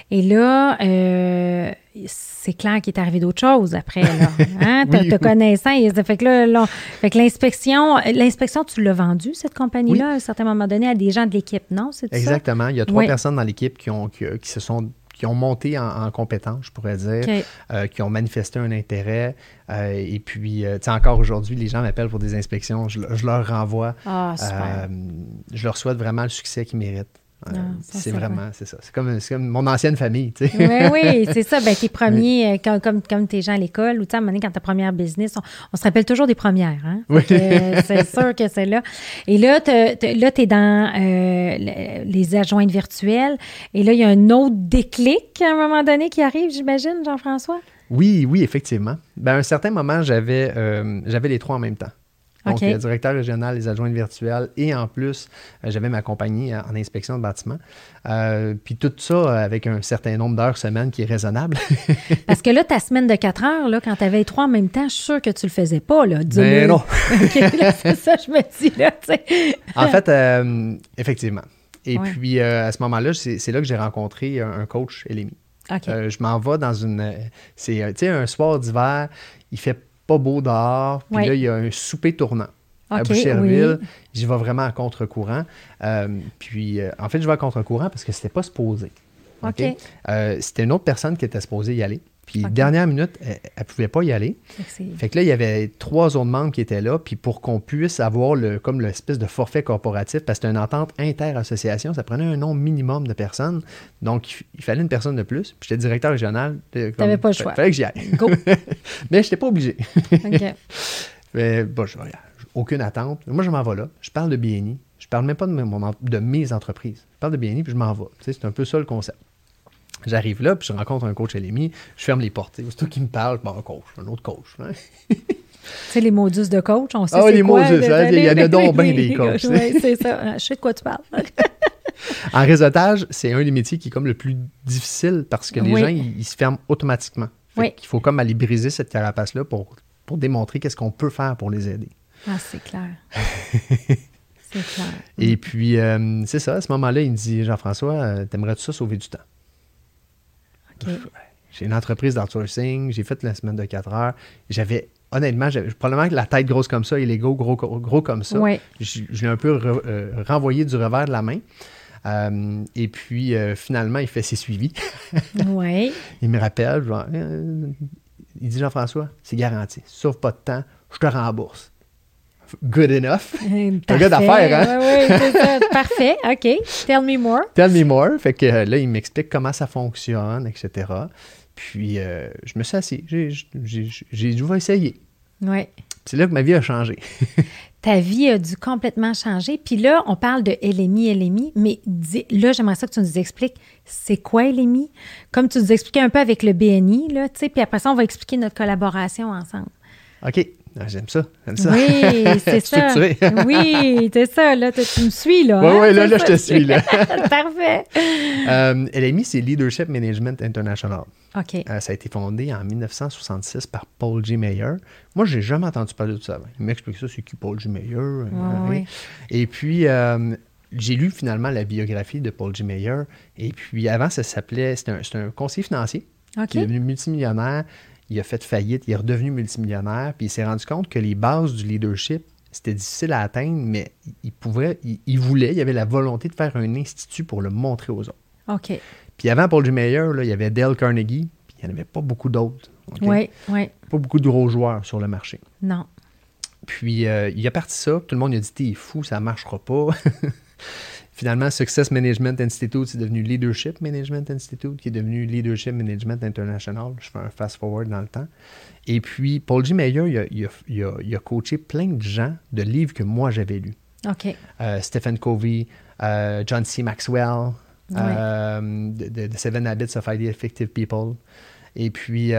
Et là, euh, c'est clair qu'il est arrivé d'autres choses après. Là, hein? te, connaissant, fait que là, fait que l'inspection, l'inspection, tu l'as vendue, cette compagnie-là, à un certain moment donné, à des gens de l'équipe, non? C'est Exactement. Il y a trois personnes dans l'équipe qui, ont, qui, se sont qui ont monté en, en compétence, je pourrais dire, euh, qui ont manifesté un intérêt. Euh, et puis, tu sais, encore aujourd'hui, les gens m'appellent pour des inspections, je, leur renvoie. Ah, je leur souhaite vraiment le succès qu'ils méritent. Ah, c'est vraiment, c'est ça. C'est comme, comme, mon ancienne famille, tu sais. Oui, oui, c'est ça. Ben, tes premiers, euh, comme, comme, comme, tes gens à l'école, ou tu sais, à un moment donné, quand ta première business, on, se rappelle toujours des premières, hein? Oui. Euh, c'est sûr que c'est là. Et là, tu es dans euh, les adjointes virtuelles. Et là, il y a un autre déclic à un moment donné qui arrive, j'imagine, Jean-François? Oui, oui, effectivement. Ben, à un certain moment, j'avais j'avais les trois en même temps. Donc, okay. directeur régional des adjointes virtuelles et en plus, euh, j'avais ma compagnie en inspection de bâtiment. Euh, puis tout ça avec un certain nombre d'heures semaine qui est raisonnable. Parce que là, ta semaine de 4 heures, là, quand tu avais trois en même temps, je suis sûr que tu le faisais pas. Là, ben non. c'est ça, je me dis. Là, en fait, euh, effectivement. Et puis, à ce moment-là, c'est là que j'ai rencontré un, coach, Elemi. je m'en vais dans une. C'est un soir d'hiver, il fait pas beau dehors. Puis là, il y a un souper tournant. à Boucherville, j'y vais vraiment à contre-courant. Euh, puis, euh, en fait, je vais à contre-courant parce que c'était pas supposé. OK. Euh, c'était une autre personne qui était supposée y aller. Puis, dernière minute, elle ne pouvait pas y aller. Fait que là, il y avait trois autres membres qui étaient là. Puis, pour qu'on puisse avoir le, comme l'espèce de forfait corporatif, parce que c'était une entente inter-association, ça prenait un nombre minimum de personnes. Donc, il, fallait une personne de plus. Puis, j'étais directeur régional. Tu n'avais pas le choix. Il fallait que j'y aille. Go. Mais je n'étais pas obligé. OK. Mais, bon, je, aucune attente. Moi, je m'en vais là. Je parle de BNI. Je parle même pas de, mon, de mes entreprises. Je parle de BNI, puis je m'en vais. Tu sais, c'est un peu ça le concept. J'arrive là, puis je rencontre un coach LMI, je ferme les portes. C'est toi qui me parle, bon, un coach, un autre coach. Hein. tu sais, les modus de coach, on sait Ah, les quoi, modus, hein, il y en a donc bien des coachs. oui, c'est ça. Je sais de quoi tu parles. en réseautage, c'est un des métiers qui est comme le plus difficile parce que les gens, ils, se ferment automatiquement. Oui. Il faut comme aller briser cette carapace-là pour, pour démontrer qu'est-ce qu'on peut faire pour les aider. Ah, c'est clair. c'est clair. Et puis, euh, c'est ça, à ce moment-là, il me dit Jean-François, euh, t'aimerais-tu ça sauver du temps j'ai une entreprise d'outsourcing, j'ai fait la semaine de 4 heures. J'avais, honnêtement, j'avais probablement la tête grosse comme ça et l'ego gros, gros, comme ça. Je, l'ai un peu euh, renvoyé du revers de la main. Euh, et puis, euh, finalement, il fait ses suivis. ouais. Il me rappelle, il dit Jean-François, c'est garanti. Sauve pas de temps, je te rembourse good enough. un gars d'affaires, hein? Oui, oui, c'est ça. Parfait. OK. Tell me more. Tell me more. Fait que euh, là, il m'explique comment ça fonctionne, etc. Puis, euh, je me suis assis. J'ai dit, je vais essayer. Oui. C'est là que ma vie a changé. Ta vie a dû complètement changer. Puis là, on parle de LMI, LMI, mais là, j'aimerais ça que tu nous expliques c'est quoi LMI? Comme tu nous expliquais un peu avec le BNI, là, tu sais, puis après ça, on va expliquer notre collaboration ensemble. OK. Ah, j'aime ça. J'aime ça. Oui, c'est ça. oui, c'est ça. Là, tu me suis, là. Oui, hein? oui, là, là, je te suis, là. Parfait. Euh, LMI, c'est Leadership Management International. OK. Euh, ça a été fondé en 1966 par Paul G. Meyer. Moi, je n'ai jamais entendu parler de ça avant. Il m'explique ça, c'est qui Paul G. Meyer. Euh, oui. Et puis, euh, j'ai lu finalement la biographie de Paul G. Meyer. Et puis, avant, ça s'appelait, c'était un, un, conseiller financier. Il est devenu multimillionnaire il a fait faillite, il est redevenu multimillionnaire, puis il s'est rendu compte que les bases du leadership, c'était difficile à atteindre, mais il pouvait, il, voulait, il avait la volonté de faire un institut pour le montrer aux autres. OK. Puis avant Paul G. Meyer, là, il y avait Dale Carnegie, puis il n'y en avait pas beaucoup d'autres. Oui, oui. Pas beaucoup de gros joueurs sur le marché. Non. Puis euh, il a parti ça, tout le monde a dit T'es fou, ça ne marchera pas. finalement, Success Management Institute, c'est devenu Leadership Management Institute, qui est devenu Leadership Management International. Je fais un fast-forward dans le temps. Et puis, Paul G. Meyer, il a, coaché plein de gens de livres que moi, j'avais lus. OK. Euh, Stephen Covey, euh, John C. Maxwell, euh, The, Seven Habits of Highly Effective People. Et puis,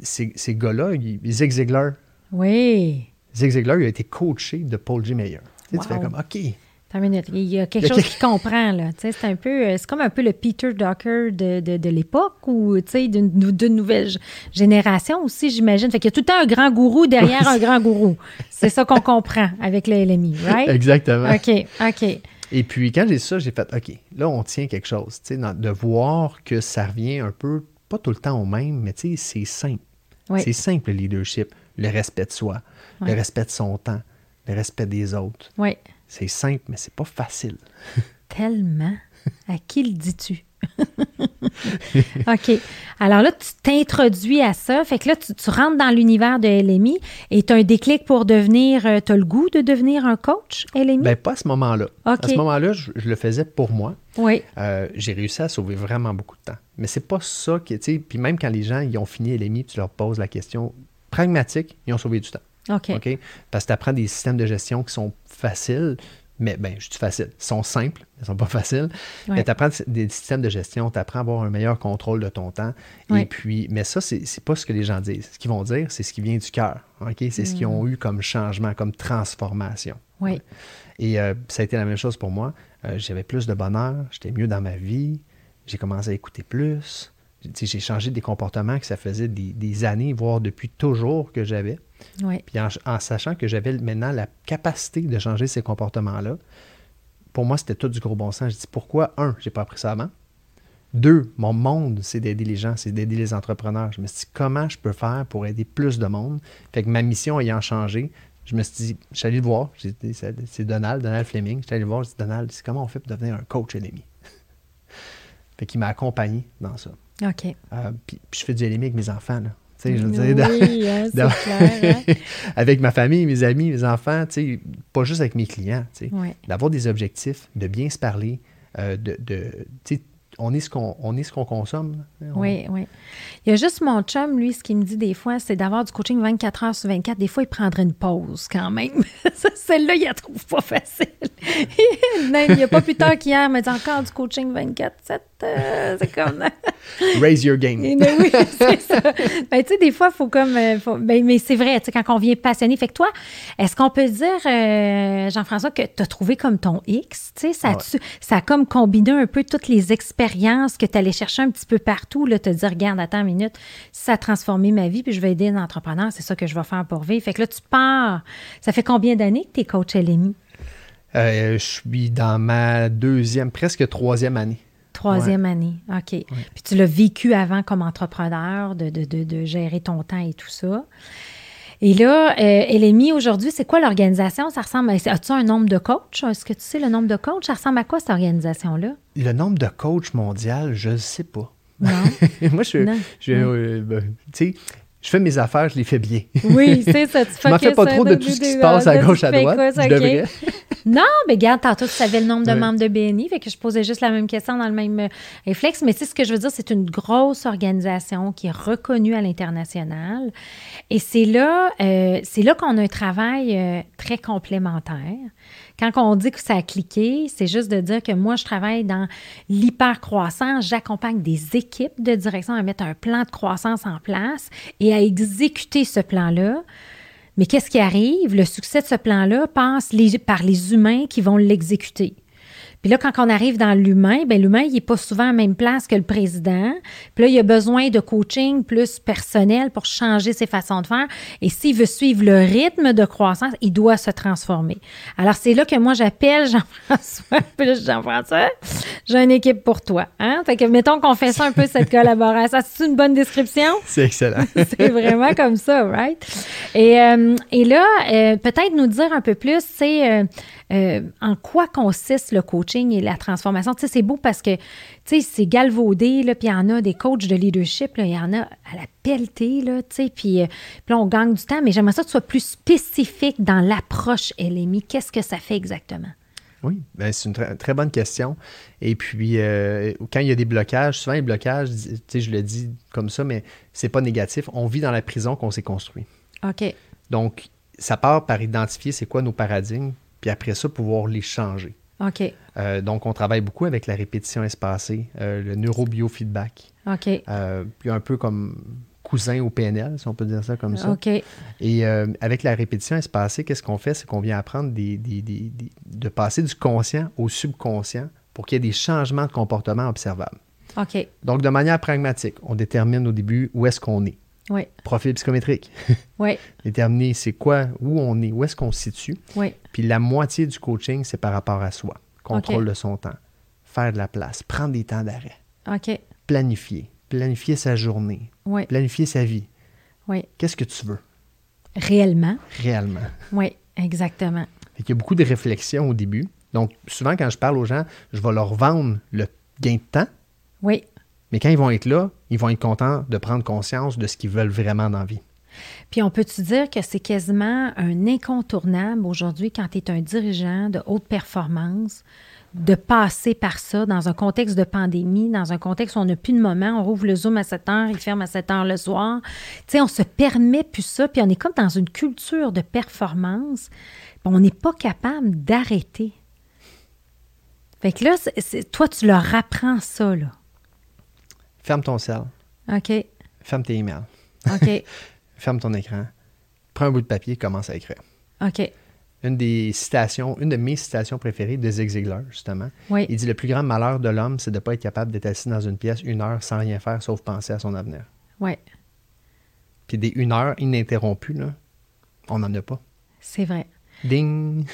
ces, ces gars-là, Zig Ziglar. Oui. Zig Ziglar, il a été coaché de Paul G. Meyer. Tu, fais comme, OK. Il y a quelque chose qui comprend, là. C'est un peu, c'est comme un peu le Peter Docker de, de, de l'époque ou, tu sais, d'une nouvelle génération aussi, j'imagine. Fait qu'il y a tout le temps un grand gourou derrière un grand gourou. C'est ça qu'on comprend avec le LMI, right? Exactement. OK, OK. Et puis, quand j'ai ça, j'ai fait, OK, là, on tient quelque chose, tu sais, de voir que ça revient un peu, pas tout le temps au même, mais tu sais, c'est simple. C'est simple, le leadership. Le respect de soi, le respect de son temps, le respect des autres. Oui. C'est simple, mais c'est pas facile. Tellement. À qui le dis-tu? OK. Alors là, tu t'introduis à ça. Fait que là, tu, rentres dans l'univers de LMI et tu as un déclic pour devenir. Euh, tu as le goût de devenir un coach LMI? Bien, pas à ce moment-là. À ce moment-là, je, le faisais pour moi. Oui. Euh, j'ai réussi à sauver vraiment beaucoup de temps. Mais c'est pas ça qui. Puis même quand les gens ils ont fini LMI, tu leur poses la question pragmatique, ils ont sauvé du temps. OK. Parce que tu apprends des systèmes de gestion qui sont faciles, mais ben, je dis facile. Ils sont simples, ils ne sont pas faciles. Mais tu apprends des systèmes de gestion, tu apprends à avoir un meilleur contrôle de ton temps. Et puis, mais ça, c'est n'est pas ce que les gens disent. Ce qu'ils vont dire, c'est ce qui vient du cœur. OK? C'est ce qu'ils ont mm. eu comme changement, comme transformation. Oui. Et euh, ça a été la même chose pour moi. Euh, j'avais plus de bonheur, j'étais mieux dans ma vie, j'ai commencé à écouter plus. J'ai changé des comportements que ça faisait des années, voire depuis toujours que j'avais. Puis en, sachant que j'avais maintenant la capacité de changer ces comportements-là, pour moi, c'était tout du gros bon sens. Je dis pourquoi, un, j'ai pas appris ça avant? Deux, mon monde, c'est d'aider les gens, c'est d'aider les entrepreneurs. Je me suis dit comment je peux faire pour aider plus de monde? Fait que ma mission ayant changé, je me suis dit, je suis allé le voir, c'est Donald, Donald Fleming. Je suis allé le voir, je dit Donald, comment on fait pour devenir un coach ennemi? fait qu'il m'a accompagné dans ça. OK. Euh, puis, je fais du LMI avec mes enfants. Là avec ma famille, mes amis, mes enfants, pas juste avec mes clients. D'avoir des objectifs, de bien se parler, euh, de, de on est ce qu'on on est ce qu'on consomme. Oui, oui. Il y a juste mon chum, lui, ce qu'il me dit des fois, c'est d'avoir du coaching 24 heures sur 24. Des fois, il prendrait une pause quand même. Celle-là, il la trouve pas facile. il n'y a pas plus tard qu'hier, mais dit encore du coaching 24-7. Euh, c'est comme. Raise your game. oui, c'est ça. Ben, tu sais, des fois, il faut comme. Euh, ben, mais c'est vrai, tu sais, quand on vient passionné. Fait que toi, est-ce qu'on peut dire, euh, Jean-François, que tu as trouvé comme ton X? Tu sais, ça, ça a comme combiné un peu toutes les expériences que tu allais chercher un petit peu partout, là, te dire, regarde, attends une minute, ça a transformé ma vie, puis je vais aider un entrepreneur, c'est ça que je vais faire pour vivre. Fait que là, tu pars. Ça fait combien d'années que tu es coach LMI? je suis dans ma deuxième, presque troisième année. Troisième année, OK. Puis tu l'as vécu avant comme entrepreneur, de, de, de, gérer ton temps et tout ça. Et là, euh, LMI, aujourd'hui, c'est quoi l'organisation? Ça ressemble à. As-tu un nombre de coachs? Est-ce que tu sais le nombre de coachs? Ça ressemble à quoi cette organisation-là? Le nombre de coachs mondial, je ne sais pas. Non. Moi, je, je, euh, ben, tu sais, je fais mes affaires, je les fais bien. Oui, c'est ça. Tu je m'en fais pas trop de tout ce qui se passe à gauche, à droite. non, mais regarde, tantôt, tu savais le nombre de membres de BNI, fait que je posais juste la même question dans le même euh, réflexe. Mais tu sais, ce que je veux dire, c'est une grosse organisation qui est reconnue à l'international. Et c'est là, euh, c'est là qu'on a un travail euh, très complémentaire. Quand on dit que ça a cliqué, c'est juste de dire que moi, je travaille dans l'hyper-croissance. J'accompagne des équipes de direction à mettre un plan de croissance en place et à exécuter ce plan-là. Mais qu'est-ce qui arrive? Le succès de ce plan-là passe par les humains qui vont l'exécuter. Puis là, quand on arrive dans l'humain, ben l'humain, il n'est pas souvent à la même place que le président. Puis là, il a besoin de coaching plus personnel pour changer ses façons de faire. Et s'il veut suivre le rythme de croissance, il doit se transformer. Alors, c'est là que moi, j'appelle Jean-François. Plus Jean-François, j'ai une équipe pour toi. Hein? Fait que, mettons qu'on fait ça un peu, cette collaboration. C'est une bonne description? C'est excellent. c'est vraiment comme ça, right? Et, euh, et là, euh, peut-être nous dire un peu plus, c'est euh, euh, en quoi consiste le coaching et la transformation? Tu sais, c'est beau parce que, tu sais, c'est galvaudé, là, puis il y en a des coachs de leadership, il y en a à la pelletée, là, tu sais, euh, puis, là, on gagne du temps, mais j'aimerais ça que tu sois plus spécifique dans l'approche LMI. Qu'est-ce que ça fait exactement? Oui, ben, c'est une très, bonne question. Et puis, euh, quand il y a des blocages, souvent les blocages, je le dis comme ça, mais c'est pas négatif. On vit dans la prison qu'on s'est construit. OK. Donc, ça part par identifier c'est quoi nos paradigmes, puis après ça, pouvoir les changer. OK. Euh, donc, on travaille beaucoup avec la répétition espacée, euh, le neurobiofeedback. OK. puis un peu comme cousin au PNL, si on peut dire ça comme ça. OK. Et euh, avec la répétition espacée, qu'est-ce qu'on fait? C'est qu'on vient apprendre des, de passer du conscient au subconscient pour qu'il y ait des changements de comportement observables. OK. Donc, de manière pragmatique, on détermine au début où est-ce qu'on est. Oui. Profil psychométrique. Oui. Déterminer c'est quoi, où on est, où est-ce qu'on se situe. Oui. Puis la moitié du coaching, c'est par rapport à soi. Contrôle de son temps. Faire de la place. Prendre des temps d'arrêt. OK. Planifier planifier sa journée, planifier sa vie. Oui. Qu'est-ce que tu veux? Réellement? Réellement. Oui, exactement. Il y a beaucoup de réflexions au début. Donc, souvent, quand je parle aux gens, je vais leur vendre le gain de temps. Oui. Mais quand ils vont être là, ils vont être contents de prendre conscience de ce qu'ils veulent vraiment dans la vie. Puis on peut-tu dire que c'est quasiment un incontournable aujourd'hui quand tu es un dirigeant de haute performance de passer par ça dans un contexte de pandémie, dans un contexte où on n'a plus de moment, on rouvre le Zoom à 7 heures, il ferme à 7 heures le soir. Tu sais, on se permet plus ça, puis on est comme dans une culture de performance, on n'est pas capable d'arrêter. Fait que là, toi, tu leur apprends ça, là. Ferme ton cell. OK. Ferme tes emails. OK. Ferme ton écran. Prends un bout de papier, commence à écrire. OK une des citations, une de mes citations préférées de Zig Ziglar, justement. Oui. Il dit Le plus grand malheur de l'homme, c'est de ne pas être capable d'être assis dans une pièce une heure sans rien faire sauf penser à son avenir. Oui. Puis des une heure ininterrompues, là, on n'en a pas. C'est vrai. Ding!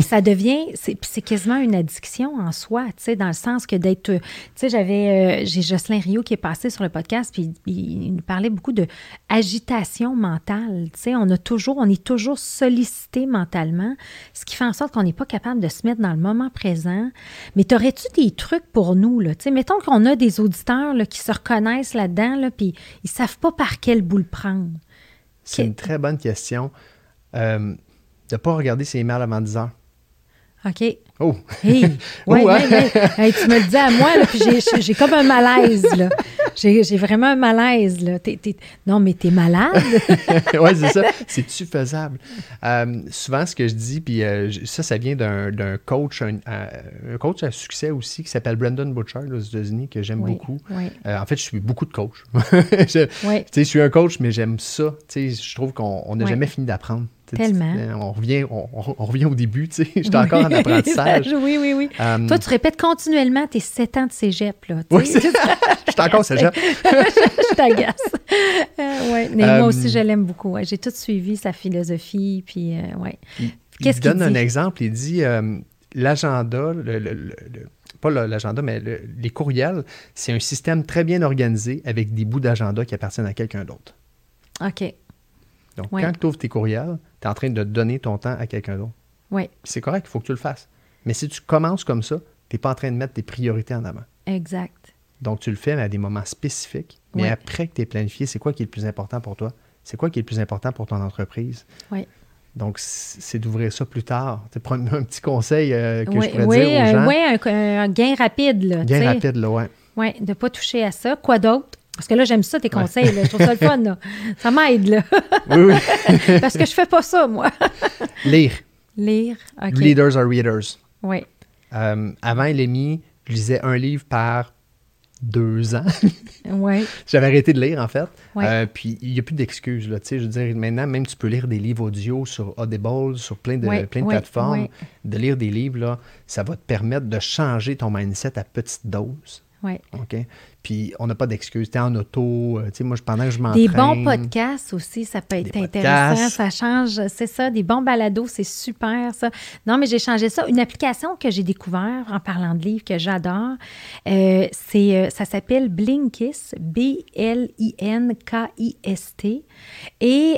Ça, devient, c'est quasiment une addiction en soi, tu sais, dans le sens que d'être, tu sais, j'avais, euh, j'ai Jocelyn Rio qui est passé sur le podcast, puis il, nous parlait beaucoup de agitation mentale, tu sais, on a toujours, on est toujours sollicité mentalement, ce qui fait en sorte qu'on n'est pas capable de se mettre dans le moment présent. Mais t'aurais-tu des trucs pour nous, là, tu sais, mettons qu'on a des auditeurs là, qui se reconnaissent là-dedans, là, puis ils savent pas par quel bout le prendre. C'est une très bonne question. Euh, de ne pas regarder ses emails avant 10 heures? OK. Oh! Hey, ouais, oh, ouais, tu me le dis à moi, là, puis j'ai comme un malaise, là. J'ai vraiment un malaise, là. non, mais t'es malade? oui, c'est ça. C'est-tu faisable? Euh, souvent, ce que je dis, puis euh, ça, ça vient d'un coach, un, coach à succès aussi, qui s'appelle Brendan Butchard aux États-Unis, que j'aime beaucoup. Euh, en fait, je suis beaucoup de coachs. je, je suis un coach, mais j'aime ça. Je trouve qu'on n'a jamais fini d'apprendre. Tellement. On revient, on, revient au début, tu sais. J'étais encore en apprentissage. oui, oui, oui. Euh, Toi, tu répètes continuellement tes sept ans de cégep, là. Oui, je suis encore cégep. je t'agace. Euh, ouais. Mais moi aussi, euh, je l'aime beaucoup. J'ai tout suivi sa philosophie, puis ouais. Qu'est-ce qu'il donne un exemple. Il dit l'agenda, le, pas l'agenda, mais les courriels, c'est un système très bien organisé avec des bouts d'agenda qui appartiennent à quelqu'un d'autre. OK. Donc, quand tu ouvres tes courriels, tu es en train de donner ton temps à quelqu'un d'autre. Oui. C'est correct, il faut que tu le fasses. Mais si tu commences comme ça, tu n'es pas en train de mettre tes priorités en avant. Exact. Donc, tu le fais à des moments spécifiques. Mais après que tu es planifié, c'est quoi qui est le plus important pour toi? C'est quoi qui est le plus important pour ton entreprise? Oui. Donc, c'est d'ouvrir ça plus tard. Tu prendre un petit conseil euh, que je pourrais dire aux gens. Oui, un, un, gain rapide. Là, gain rapide, là, oui. Oui, de ne pas toucher à ça. Quoi d'autre? Parce que là, j'aime ça, tes conseils. Je trouve ça le fun. Là. Ça m'aide. là. oui, oui. Parce que je fais pas ça, moi. Lire. Lire. OK. Leaders are readers. Oui. Euh, avant LMI, je lisais un livre par deux ans. oui. J'avais arrêté de lire, en fait. Ouais. Euh, puis, il n'y a plus d'excuses. Là, je veux dire, maintenant, même tu peux lire des livres audio sur Audible, sur plein de, plein de plateformes. De lire des livres, là, ça va te permettre de changer ton mindset à petite dose. Oui. OK? Puis on n'a pas d'excuses. Tu es en auto, euh, tu sais, moi, pendant que je m'entraîne... Des bons podcasts aussi, ça peut être intéressant. Ça change, c'est ça, des bons balados, c'est super, ça. Non, mais j'ai changé ça. Une application que j'ai découvert en parlant de livres que j'adore, euh, c'est, euh, ça s'appelle Blinkist, B-L-I-N-K-I-S-T. Et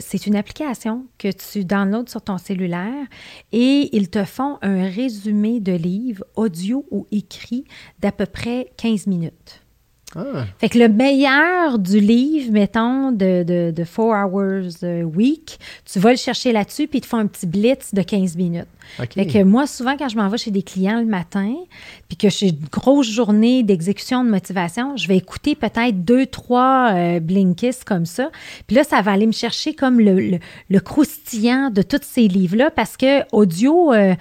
c'est une application que tu downloads sur ton cellulaire et ils te font un résumé de livres, audio ou écrit, d'à peu près 15 minutes. Ah. Fait que le meilleur du livre, mettons, de, de, de Four Hours a Week, tu vas le chercher là-dessus, puis ils te font un petit blitz de 15 minutes. Fait que moi, souvent, quand je m'en vais chez des clients le matin, puis que j'ai une grosse journée d'exécution de motivation, je vais écouter peut-être deux, trois euh, Blinkist comme ça. Puis là, ça va aller me chercher comme le, le, croustillant de tous ces livres-là parce que audio, euh,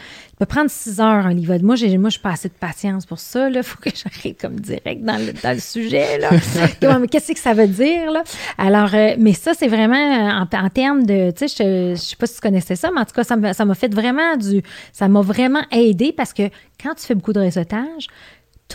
peut prendre six heures un livre. Moi, j'ai, moi, je pas assez de patience pour ça. Il faut que j'arrive comme direct dans le, dans le sujet. Là. mais qu'est-ce que ça veut dire? Là? Alors, euh, mais ça, c'est vraiment en, en termes de. Tu sais, je ne sais pas si tu connaissais ça, mais en tout cas, ça m'a fait vraiment du. Ça m'a vraiment aidé parce que quand tu fais beaucoup de réseautage,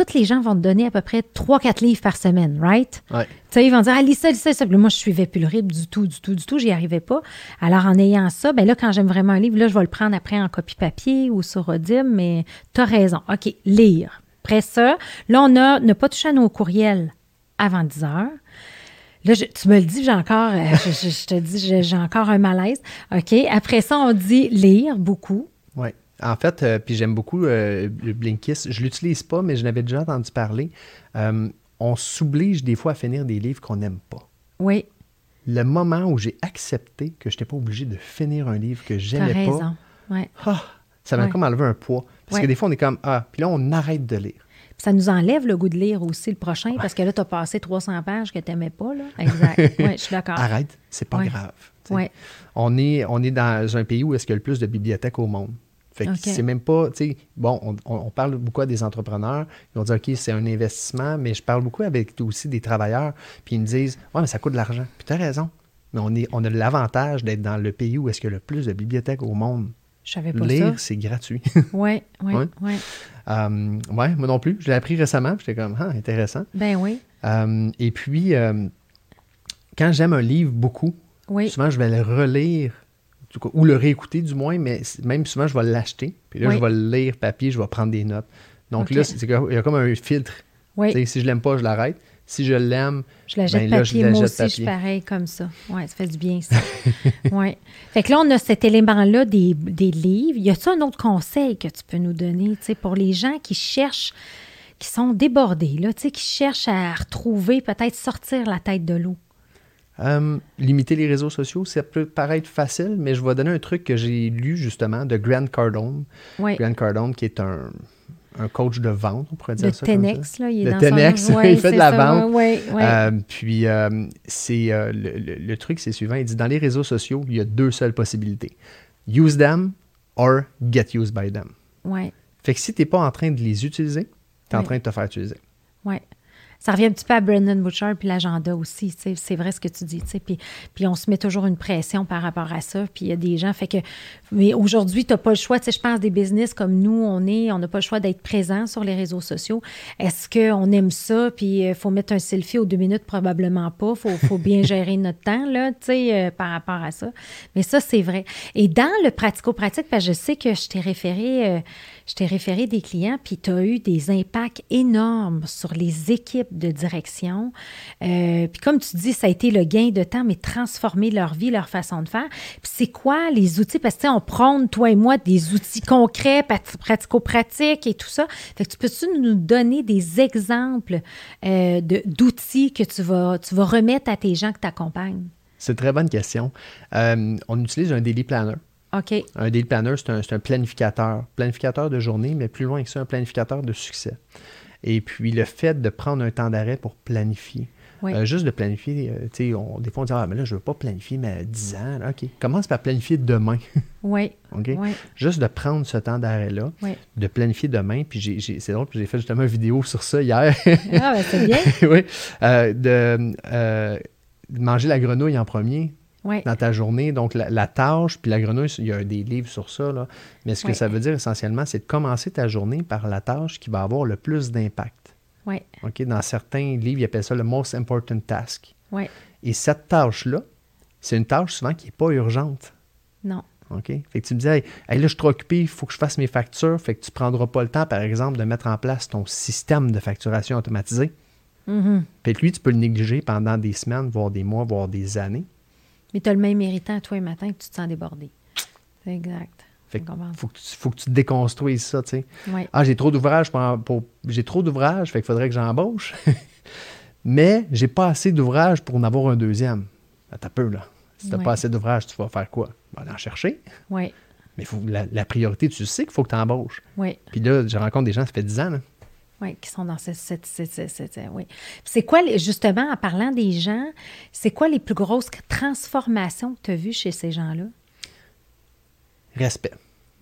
tous les gens vont te donner à peu près 3-4 livres par semaine, right? Tu sais, ils vont dire, ah, lis ça, lis ça, lis ça. Moi, je suivais plus le rythme du tout, du tout, du tout. J'y arrivais pas. Alors, en ayant ça, ben là, quand j'aime vraiment un livre, là, je vais le prendre après en copie papier ou sur Audible, mais tu as raison. OK, lire. Après ça, là, on a ne pas toucher à nos courriels avant 10 heures. Là, tu me le dis, j'ai encore, euh, je, te dis, j'ai encore un malaise. OK. Après ça, on dit lire beaucoup. Oui. En fait, euh, puis j'aime beaucoup euh, le Blinkist. Je ne l'utilise pas, mais je n'avais déjà entendu parler. Euh, on s'oblige des fois à finir des livres qu'on n'aime pas. Oui. Le moment où j'ai accepté que je n'étais pas obligé de finir un livre que j'aimais pas. raison. Ouais. Ah, ça m'a comme enlevé un poids. Parce que des fois, on est comme Ah, puis là, on arrête de lire. ça nous enlève le goût de lire aussi le prochain, parce que là, tu as passé 300 pages que tu n'aimais pas. Là. Exact. Oui, je suis d'accord. Arrête, c'est pas grave. On, est, on est dans un pays où est-ce qu'il y a le plus de bibliothèques au monde. Fait que c'est même pas, tu sais, bon, on, parle beaucoup à des entrepreneurs, ils vont dire, OK, c'est un investissement, mais je parle beaucoup avec aussi des travailleurs, puis ils me disent, ouais, mais ça coûte de l'argent. Puis tu as raison. Mais on, est, on a l'avantage d'être dans le pays où est-ce qu'il y a le plus de bibliothèques au monde. Je savais pas Lire, c'est gratuit. oui, oui, oui. Euh, ouais, moi non plus. Je l'ai appris récemment, j'étais comme, ah, intéressant. Ben oui. Euh, et puis, euh, quand j'aime un livre beaucoup, souvent, je vais le relire ou le réécouter du moins, mais même souvent, je vais l'acheter. Puis là, je vais le lire papier, je vais prendre des notes. Donc là, il y a comme un filtre. Si je l'aime pas, je l'arrête. Si je l'aime, je la jette ben papier. Moi aussi, je suis pareil comme ça. Oui, ça fait du bien, ça. ouais. Fait que là, on a cet élément-là des, des, livres. Y a-t-il un autre conseil que tu peux nous donner pour les gens qui cherchent, qui sont débordés, là, qui cherchent à retrouver, peut-être sortir la tête de l'eau? Euh, limiter les réseaux sociaux, ça peut paraître facile, mais je vais donner un truc que j'ai lu justement de Grant Cardone. Grant Cardone, qui est un, coach de vente, on pourrait dire ça. Tenex, là, il est dans Tenex, il fait de la vente. Euh, puis, euh, c'est le, truc, c'est suivant. Il dit dans les réseaux sociaux, il y a deux seules possibilités use them or get used by them. Fait que si tu n'es pas en train de les utiliser, tu es en train de te faire utiliser. Ça revient un petit peu à Brendan Butcher puis l'agenda aussi. C'est vrai ce que tu dis. Puis, puis on se met toujours une pression par rapport à ça. Puis il y a des gens. Fait que, mais aujourd'hui, tu n'as pas le choix. Je pense des business comme nous, on est, on n'a pas le choix d'être présent sur les réseaux sociaux. Est-ce qu'on aime ça? Puis il faut mettre un selfie aux deux minutes? Probablement pas. Il faut, faut, bien gérer notre temps là, euh, par rapport à ça. Mais ça, c'est vrai. Et dans le pratico-pratique, parce que je sais que je t'ai référé. Euh, je t'ai référé des clients, puis tu as eu des impacts énormes sur les équipes de direction. Euh, puis comme tu dis, ça a été le gain de temps, mais transformer leur vie, leur façon de faire. Puis c'est quoi les outils? Parce que on prône, toi et moi, des outils concrets, pratico-pratiques et tout ça. Fait que tu peux-tu nous donner des exemples euh, d'outils que tu vas, tu vas remettre à tes gens que tu accompagnes? C'est une très bonne question. Euh, on utilise un daily planner. Un daily planner, c'est un, planificateur. Planificateur de journée, mais plus loin que ça, un planificateur de succès. Et puis, le fait de prendre un temps d'arrêt pour planifier. Euh, juste de planifier, euh, tu sais, des fois on dit Ah, mais là, je ne veux pas planifier, mais 10 ans. OK. Commence par planifier demain. oui. OK? Juste de prendre ce temps d'arrêt-là, de planifier demain. Puis c'est drôle, j'ai fait justement une vidéo sur ça hier. ah, ben c'est bien. oui. Euh, de, manger la grenouille en premier dans ta journée. Donc, la, tâche, puis la grenouille, il y a des livres sur ça. Là. Mais ce que ça veut dire essentiellement, c'est de commencer ta journée par la tâche qui va avoir le plus d'impact. OK? Dans certains livres, ils appellent ça le most important task. Et cette tâche-là, c'est une tâche souvent qui n'est pas urgente. Non. OK? Fait que tu me dis, hey, là, je suis trop occupé, il faut que je fasse mes factures. Fait que tu ne prendras pas le temps, par exemple, de mettre en place ton système de facturation automatisé. Mm Puis lui, tu peux le négliger pendant des semaines, voire des mois, voire des années. Mais tu as le même méritant, toi, et matin, que tu te sens débordé. C'est exact. Fait faut, que tu, faut que tu déconstruises ça, tu sais. Oui. Ah, j'ai trop d'ouvrages pour, j'ai trop d'ouvrages, fait qu'il faudrait que j'embauche. Mais j'ai pas assez d'ouvrage pour en avoir un deuxième. Ben, t'as peu, là. Si t'as pas assez d'ouvrage, tu vas faire quoi? Vas en chercher. Oui. Mais faut, la, priorité, tu sais qu'il faut que tu embauches. Oui. Puis là, je rencontre des gens, ça fait 10 ans. Oui, qui sont dans cette. oui. C'est quoi, justement, en parlant des gens, c'est quoi les plus grosses transformations que tu as vues chez ces gens-là? Respect.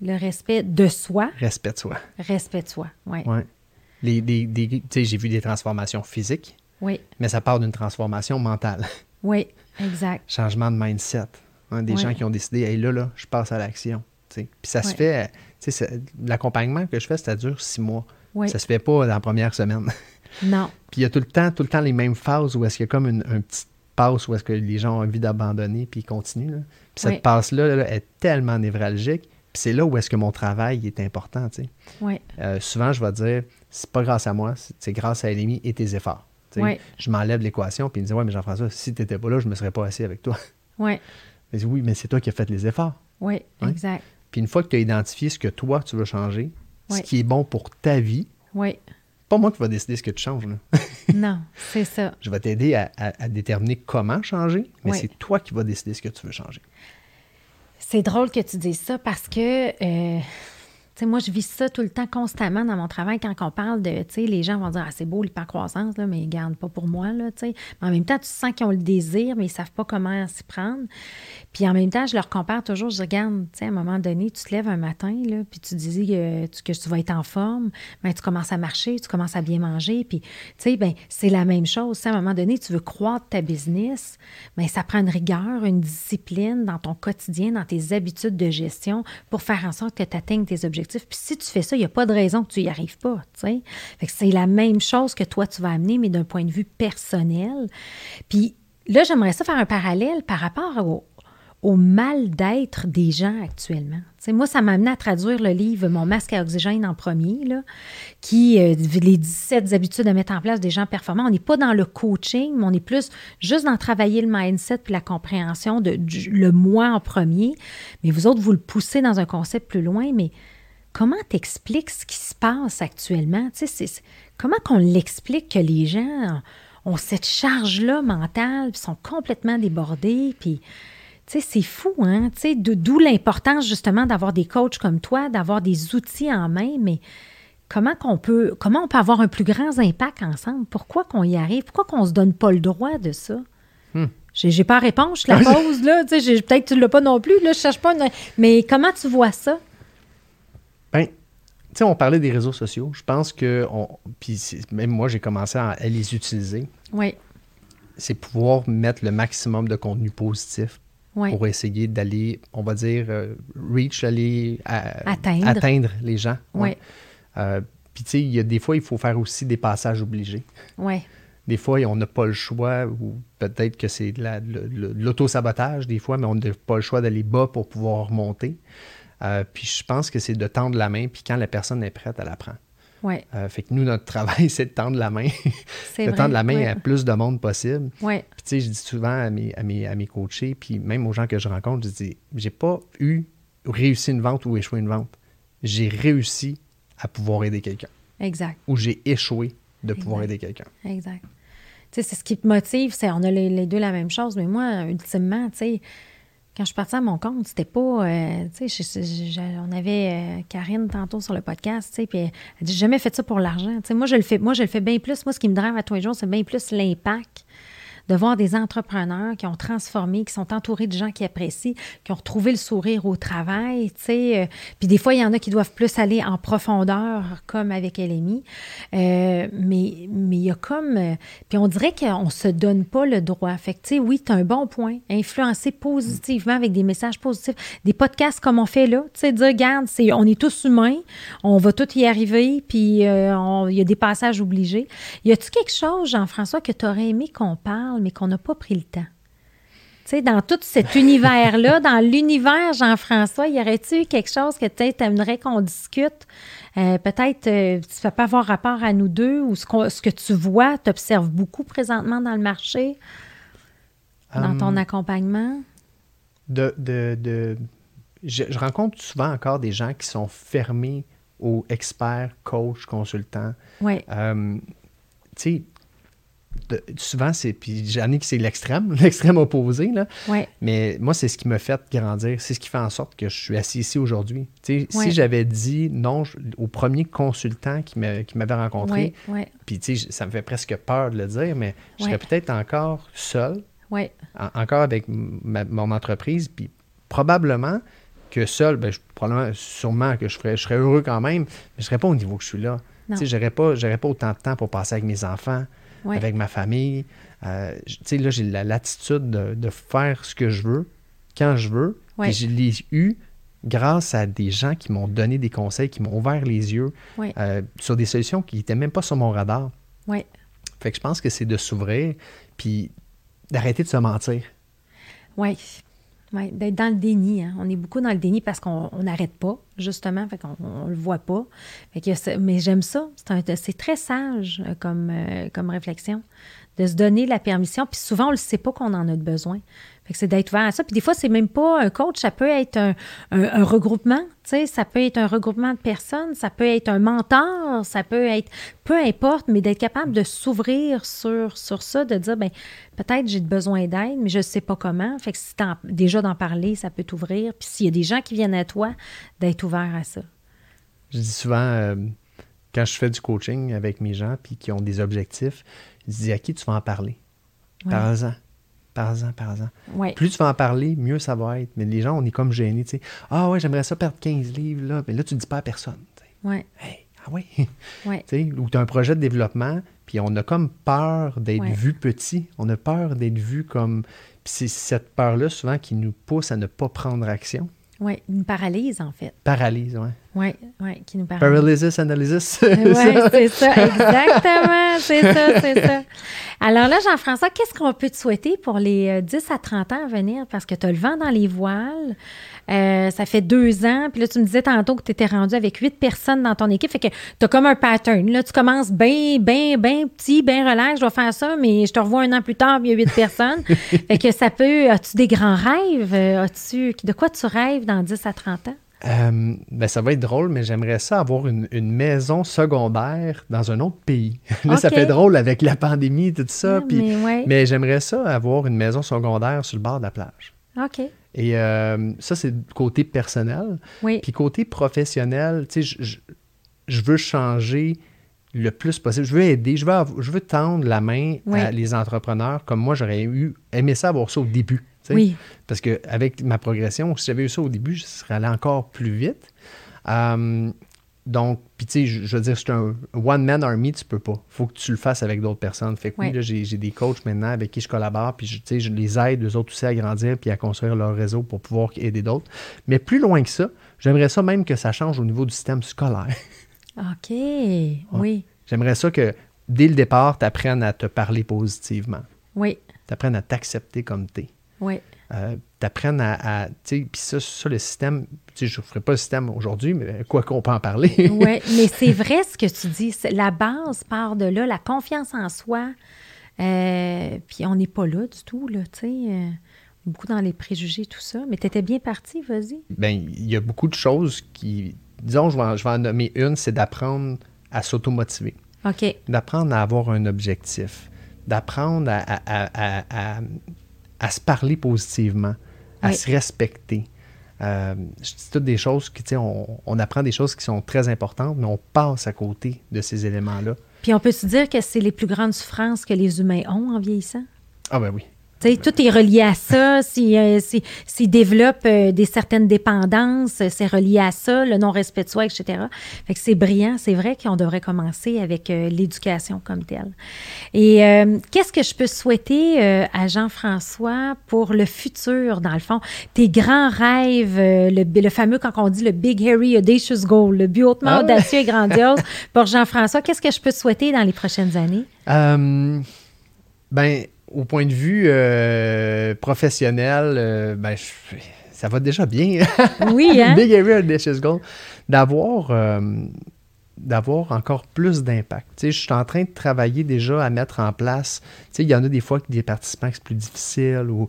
Le respect de soi. Respect de soi. Respect de soi, oui. Ouais. Les, j'ai vu des transformations physiques. Oui. Mais ça part d'une transformation mentale. Oui, exact. Changement de mindset. Hein, des gens qui ont décidé, hey, là, là, je passe à l'action. Puis ça se fait, l'accompagnement que je fais, ça dure six mois. Ça se fait pas dans la première semaine. Non. puis il y a tout le temps, tout le temps les mêmes phases où est-ce qu'il y a comme une, un petit passe où est-ce que les gens ont envie d'abandonner puis ils continuent. Puis cette passe-là est tellement névralgique. Puis c'est là où est-ce que mon travail est important. Tu sais. Euh, souvent, je vais dire, c'est pas grâce à moi, c'est grâce à Elimi et tes efforts. Je m'enlève l'équation, puis il me dit Ouais, mais Jean-François, si tu n'étais pas là, je ne me serais pas assis avec toi. Ouais. Mais oui, mais c'est toi qui as fait les efforts. Oui, exact. Puis une fois que tu as identifié ce que toi, tu veux changer, ce qui est bon pour ta vie, oui. pas moi qui va décider ce que tu changes. non, c'est ça. Je vais t'aider à, déterminer comment changer, mais c'est toi qui vas décider ce que tu veux changer. C'est drôle que tu dises ça parce que euh, moi, je vis ça tout le temps, constamment dans mon travail. Quand on parle de, tu sais, les gens vont dire, ah, c'est beau l'hypercroissance, là, mais ils gardent pas pour moi, là, tu sais. Mais en même temps, tu sens qu'ils ont le désir, mais ils savent pas comment s'y prendre. Puis en même temps, je leur compare toujours, je regarde, tu sais, à un moment donné, tu te lèves un matin, là, puis tu dis que, tu, que tu vas être en forme, mais tu commences à marcher, tu commences à bien manger, puis, tu sais, ben c'est la même chose. À un moment donné, tu veux croître ta business, mais ça prend une rigueur, une discipline dans ton quotidien, dans tes habitudes de gestion pour faire en sorte que tu atteignes tes objectifs puis si tu fais ça, il n'y a pas de raison que tu n'y arrives pas. Fait que c'est la même chose que toi, tu vas amener, mais d'un point de vue personnel. Puis là, j'aimerais ça faire un parallèle par rapport au, mal d'être des gens actuellement. moi, ça m'a amené à traduire le livre Mon masque à oxygène en premier, qui, euh, les 17 habitudes à mettre en place des gens performants. On n'est pas dans le coaching, mais on est plus juste dans travailler le mindset puis la compréhension de le moi en premier. Mais vous autres, vous le poussez dans un concept plus loin, mais comment t'expliques ce qui se passe actuellement? comment qu'on l'explique que les gens ont cette charge-là mentale, puis sont complètement débordés, puis... c'est fou, hein? D'où l'importance justement d'avoir des coachs comme toi, d'avoir des outils en main, mais comment qu'on peut, comment on peut avoir un plus grand impact ensemble? Pourquoi qu'on y arrive? Pourquoi qu'on se donne pas le droit de ça? Hmm. J'ai pas réponse, je la pose, là. Peut-être que tu l'as pas non plus, là, je cherche pas. Mais comment tu vois ça? Ben, tu sais, on parlait des réseaux sociaux. Je pense que, puis même moi, j'ai commencé à, les utiliser. Oui. C'est pouvoir mettre le maximum de contenu positif pour essayer d'aller, on va dire, euh, reach, aller atteindre. les gens. Oui. Euh, puis, tu sais, des fois, il faut faire aussi des passages obligés. Des fois, on n'a pas le choix, ou peut-être que c'est de l'auto-sabotage, des fois, mais on n'a pas le choix d'aller bas pour pouvoir remonter. Euh, puis je pense que c'est de tendre la main, puis quand la personne est prête, elle apprend. Ouais. Euh, fait que nous, notre travail, c'est de tendre la main. de tendre la main à plus de monde possible. Ouais. Puis tu sais, je dis souvent à mes, à, mes, à mes coachés, puis même aux gens que je rencontre, je dis, j'ai pas eu réussi une vente ou échoué une vente. J'ai réussi à pouvoir aider quelqu'un. Exact. Ou j'ai échoué de pouvoir aider quelqu'un. Exact. Tu sais, c'est ce qui te motive, c'est on a les, les, deux la même chose, mais moi, ultimement, tu sais, quand je suis partie à mon compte, c'était pas. Euh, tu sais, on avait euh, Karine tantôt sur le podcast, tu sais, puis elle dit jamais fait ça pour l'argent. Tu sais, moi, je le fais, moi, je le fais bien plus. Moi, ce qui me drive à tous les jours, c'est bien plus l'impact de voir des entrepreneurs qui ont transformé, qui sont entourés de gens qui apprécient, qui ont retrouvé le sourire au travail, tu sais. Euh, puis des fois, il y en a qui doivent plus aller en profondeur, comme avec LMI. Euh, mais mais il y a comme... Euh, puis on dirait qu'on se donne pas le droit. Fait que, tu sais, oui, as un bon point. Influencer positivement avec des messages positifs. Des podcasts comme on fait là, tu sais, dire, regarde, c'est, on est tous humains, on va tous y arriver, puis il y a des passages obligés. Y a-tu quelque chose, Jean-François, que tu aurais aimé qu'on parle mais qu'on n'a pas pris le temps. Tu sais, dans tout cet univers-là, dans l'univers Jean-François, y aurait-il quelque chose que tu aimerais qu'on discute? Euh, peut-être, euh, ça peut avoir rapport à nous deux ou ce, ce que tu vois, tu observes beaucoup présentement dans le marché, dans ton hum. accompagnement? De, de, je, rencontre souvent encore des gens qui sont fermés aux experts, coachs, consultants. Oui. Hum, tu sais, souvent, c'est. Puis j'en ai que c'est l'extrême, l'extrême opposé, là. Mais moi, c'est ce qui m'a fait grandir. C'est ce qui fait en sorte que je suis assis ici aujourd'hui. Si j'avais dit non au premier consultant qui m'avait rencontré, puis ça me fait presque peur de le dire, mais je serais peut-être encore seul, encore avec mon entreprise, puis probablement que seul, ben, probablement, sûrement que je, ferais, je serais heureux quand même, mais je ne serais pas au niveau que je suis là. Je n'aurais pas, pas autant de temps pour passer avec mes enfants avec ma famille. Euh, tu sais, là, j'ai la latitude de, faire ce que je veux, quand je veux. Et je l'ai eu grâce à des gens qui m'ont donné des conseils, qui m'ont ouvert les yeux euh, sur des solutions qui n'étaient même pas sur mon radar. Oui. Fait que je pense que c'est de s'ouvrir, puis d'arrêter de se mentir. Oui. Oui, d'être dans le déni. Hein. On est beaucoup dans le déni parce qu'on n'arrête pas, justement, fait qu'on ne le voit pas. mais j'aime ça. C'est très sage euh, euh, comme réflexion, de se donner la permission. Puis souvent, on ne le sait pas qu'on en a besoin c'est d'être ouvert à ça. Puis des fois, c'est même pas un coach, ça peut être un, regroupement, tu ça peut être un regroupement de personnes, ça peut être un mentor, ça peut être, peu importe, mais d'être capable de s'ouvrir sur, sur ça, de dire, ben peut-être j'ai besoin d'aide, mais je ne sais pas comment. Fait que si déjà d'en parler, ça peut t'ouvrir. Puis s'il y a des gens qui viennent à toi, d'être ouvert à ça. Je dis souvent, euh, quand je fais du coaching avec mes gens, puis qui ont des objectifs, je dis à qui tu vas en parler? Par exemple par par Ouais. Plus tu vas en parler, mieux ça va être. Mais les gens, on est comme gênés. Tu sais. Ah ouais, j'aimerais ça perdre 15 livres. Là. Mais là, tu ne dis pas à personne. Ouais. ah oui. Ouais. Ou tu as un projet de développement, puis on a comme peur d'être vu petit. On a peur d'être vu comme. Puis c'est cette peur-là, souvent, qui nous pousse à ne pas prendre action. Oui, une paralyse, en fait. Paralyse, oui. Oui, oui, qui nous paralyse. Paralysis analysis. oui, c'est ça, exactement. c'est ça, c'est ça. Alors là, Jean-François, qu'est-ce qu'on peut te souhaiter pour les 10 euh, à 30 ans à venir? Parce que tu as le vent dans les voiles. Euh, ça fait deux ans. Puis là, tu me disais tantôt que tu étais rendu avec huit personnes dans ton équipe. Fait que tu as comme un pattern. Là, tu commences bien, bien, bien petit, bien relax. Je vais faire ça, mais je te revois un an plus tard, il y a huit personnes. fait que ça peut. As-tu des grands rêves? Euh, as-tu, de quoi tu rêves dans 10 à 30 ans? Euh, ben ça va être drôle, mais j'aimerais ça avoir une, maison secondaire dans un autre pays. Là, ça fait drôle avec la pandémie, tout ça. mais, mais j'aimerais ça avoir une maison secondaire sur le bord de la plage. OK. Et euh, ça, c'est côté personnel. Oui. Puis côté professionnel, tu sais, je, veux changer le plus possible. Je veux aider, je veux, je veux tendre la main à les entrepreneurs comme moi, j'aurais eu aimé ça avoir ça au début. Oui. Parce qu'avec ma progression, si j'avais eu ça au début, je serais allé encore plus vite. Euh, donc, puis tu sais, je, veux dire, c'est un one-man army, tu peux pas. faut que tu le fasses avec d'autres personnes. Fait que oui, là, j'ai des coachs maintenant avec qui je collabore, puis tu sais, je les aide, eux autres aussi, à grandir puis à construire leur réseau pour pouvoir aider d'autres. Mais plus loin que ça, j'aimerais ça même que ça change au niveau du système scolaire. OK, oui. J'aimerais ça que, dès le départ, tu apprennes à te parler positivement. Oui. Tu apprennes à t'accepter comme tu es. Oui. Euh, t'apprennes à, tu sais, puis ça, ça, le système, tu sais, je ne ferai pas le système aujourd'hui, mais quoi qu'on peut en parler. oui, mais c'est vrai ce que tu dis. La base part de là, la confiance en soi. Euh, puis on n'est pas là du tout, là, tu sais. Euh, beaucoup dans les préjugés, tout ça. Mais tu étais bien parti, vas-y. Bien, il y a beaucoup de choses qui. Disons, je vais en, je vais en nommer une, c'est d'apprendre à s'automotiver. OK. D'apprendre à avoir un objectif. D'apprendre à à se parler positivement, à se respecter. Euh, c'est toutes des choses qui, tu sais, on, on, apprend des choses qui sont très importantes, mais on passe à côté de ces éléments-là. Puis on peut se dire que c'est les plus grandes souffrances que les humains ont en vieillissant? Ah ben oui tout est relié à ça. S'ils euh, si, développent euh, des certaines dépendances, c'est relié à ça, le non-respect de soi, etc. Fait que c'est brillant. C'est vrai qu'on devrait commencer avec euh, l'éducation comme telle. Et qu'est-ce que je peux souhaiter à Jean-François pour le futur, dans le fond? Tes grands rêves, le, le, fameux, quand on dit le Big Hairy Audacious Goal, le but hautement ah audacieux et grandiose pour Jean-François, qu'est-ce que je peux souhaiter dans les prochaines années? ben au point de vue euh, professionnel, euh, ben, ça va déjà bien. Oui, hein? Big Area Audacious Goal. D'avoir, euh, d'avoir encore plus d'impact. je suis en train de travailler déjà à mettre en place. il y en a des fois que des participants c'est plus difficile, ou,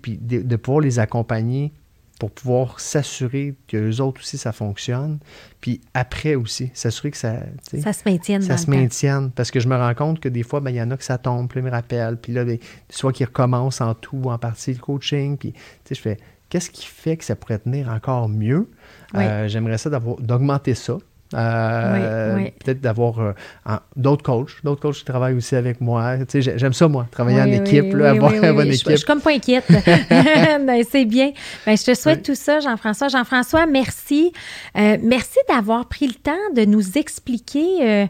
puis de, pouvoir les accompagner pour pouvoir s'assurer que les autres aussi, ça fonctionne. Puis après aussi, s'assurer que ça... Ça se maintienne. Ça se maintienne. Parce que je me rends compte que des fois, ben, il y en a que ça tombe, puis ils me rappellent. Puis là, ben, soit qu'ils recommencent en tout ou en partie le coaching. Puis, je fais, qu'est-ce qui fait que ça pourrait tenir encore mieux? Euh, j'aimerais ça d'augmenter ça. Euh, peut-être d'avoir euh, d'autres coachs, d'autres coachs qui travaillent aussi avec moi. Tu sais, j'aime ça, moi, travailler en équipe, avoir une bonne équipe. Je, suis comme pas inquiète. Ben, c'est bien. Ben, je te souhaite tout ça, Jean-François. Jean-François, merci. Euh, merci d'avoir pris le temps de nous expliquer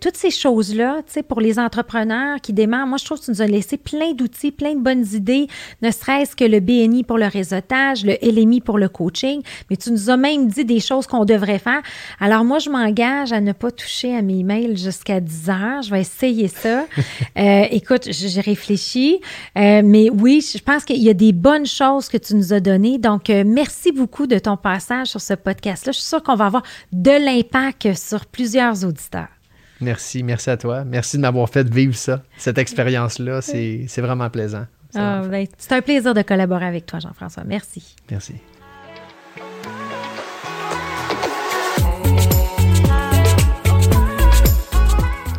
toutes ces choses-là, tu sais, pour les entrepreneurs qui démarrent. Moi, je trouve que tu nous as laissé plein d'outils, plein de bonnes idées, ne serait-ce que le BNI pour le réseautage, le LMI pour le coaching, mais tu nous as même dit des choses qu'on devrait faire. Alors, alors, moi, je m'engage à ne pas toucher à mes mails jusqu'à 10 heures. Je vais essayer ça. euh, écoute, j'ai réfléchi. Euh, mais oui, je pense qu'il y a des bonnes choses que tu nous as données. Donc, euh, merci beaucoup de ton passage sur ce podcast-là. Je suis sûre qu'on va avoir de l'impact sur plusieurs auditeurs. Merci, merci à toi. Merci de m'avoir fait vivre ça, cette expérience-là. C'est vraiment plaisant. Ah, ben, c'est un plaisir de collaborer avec toi, Jean-François. Merci. Merci.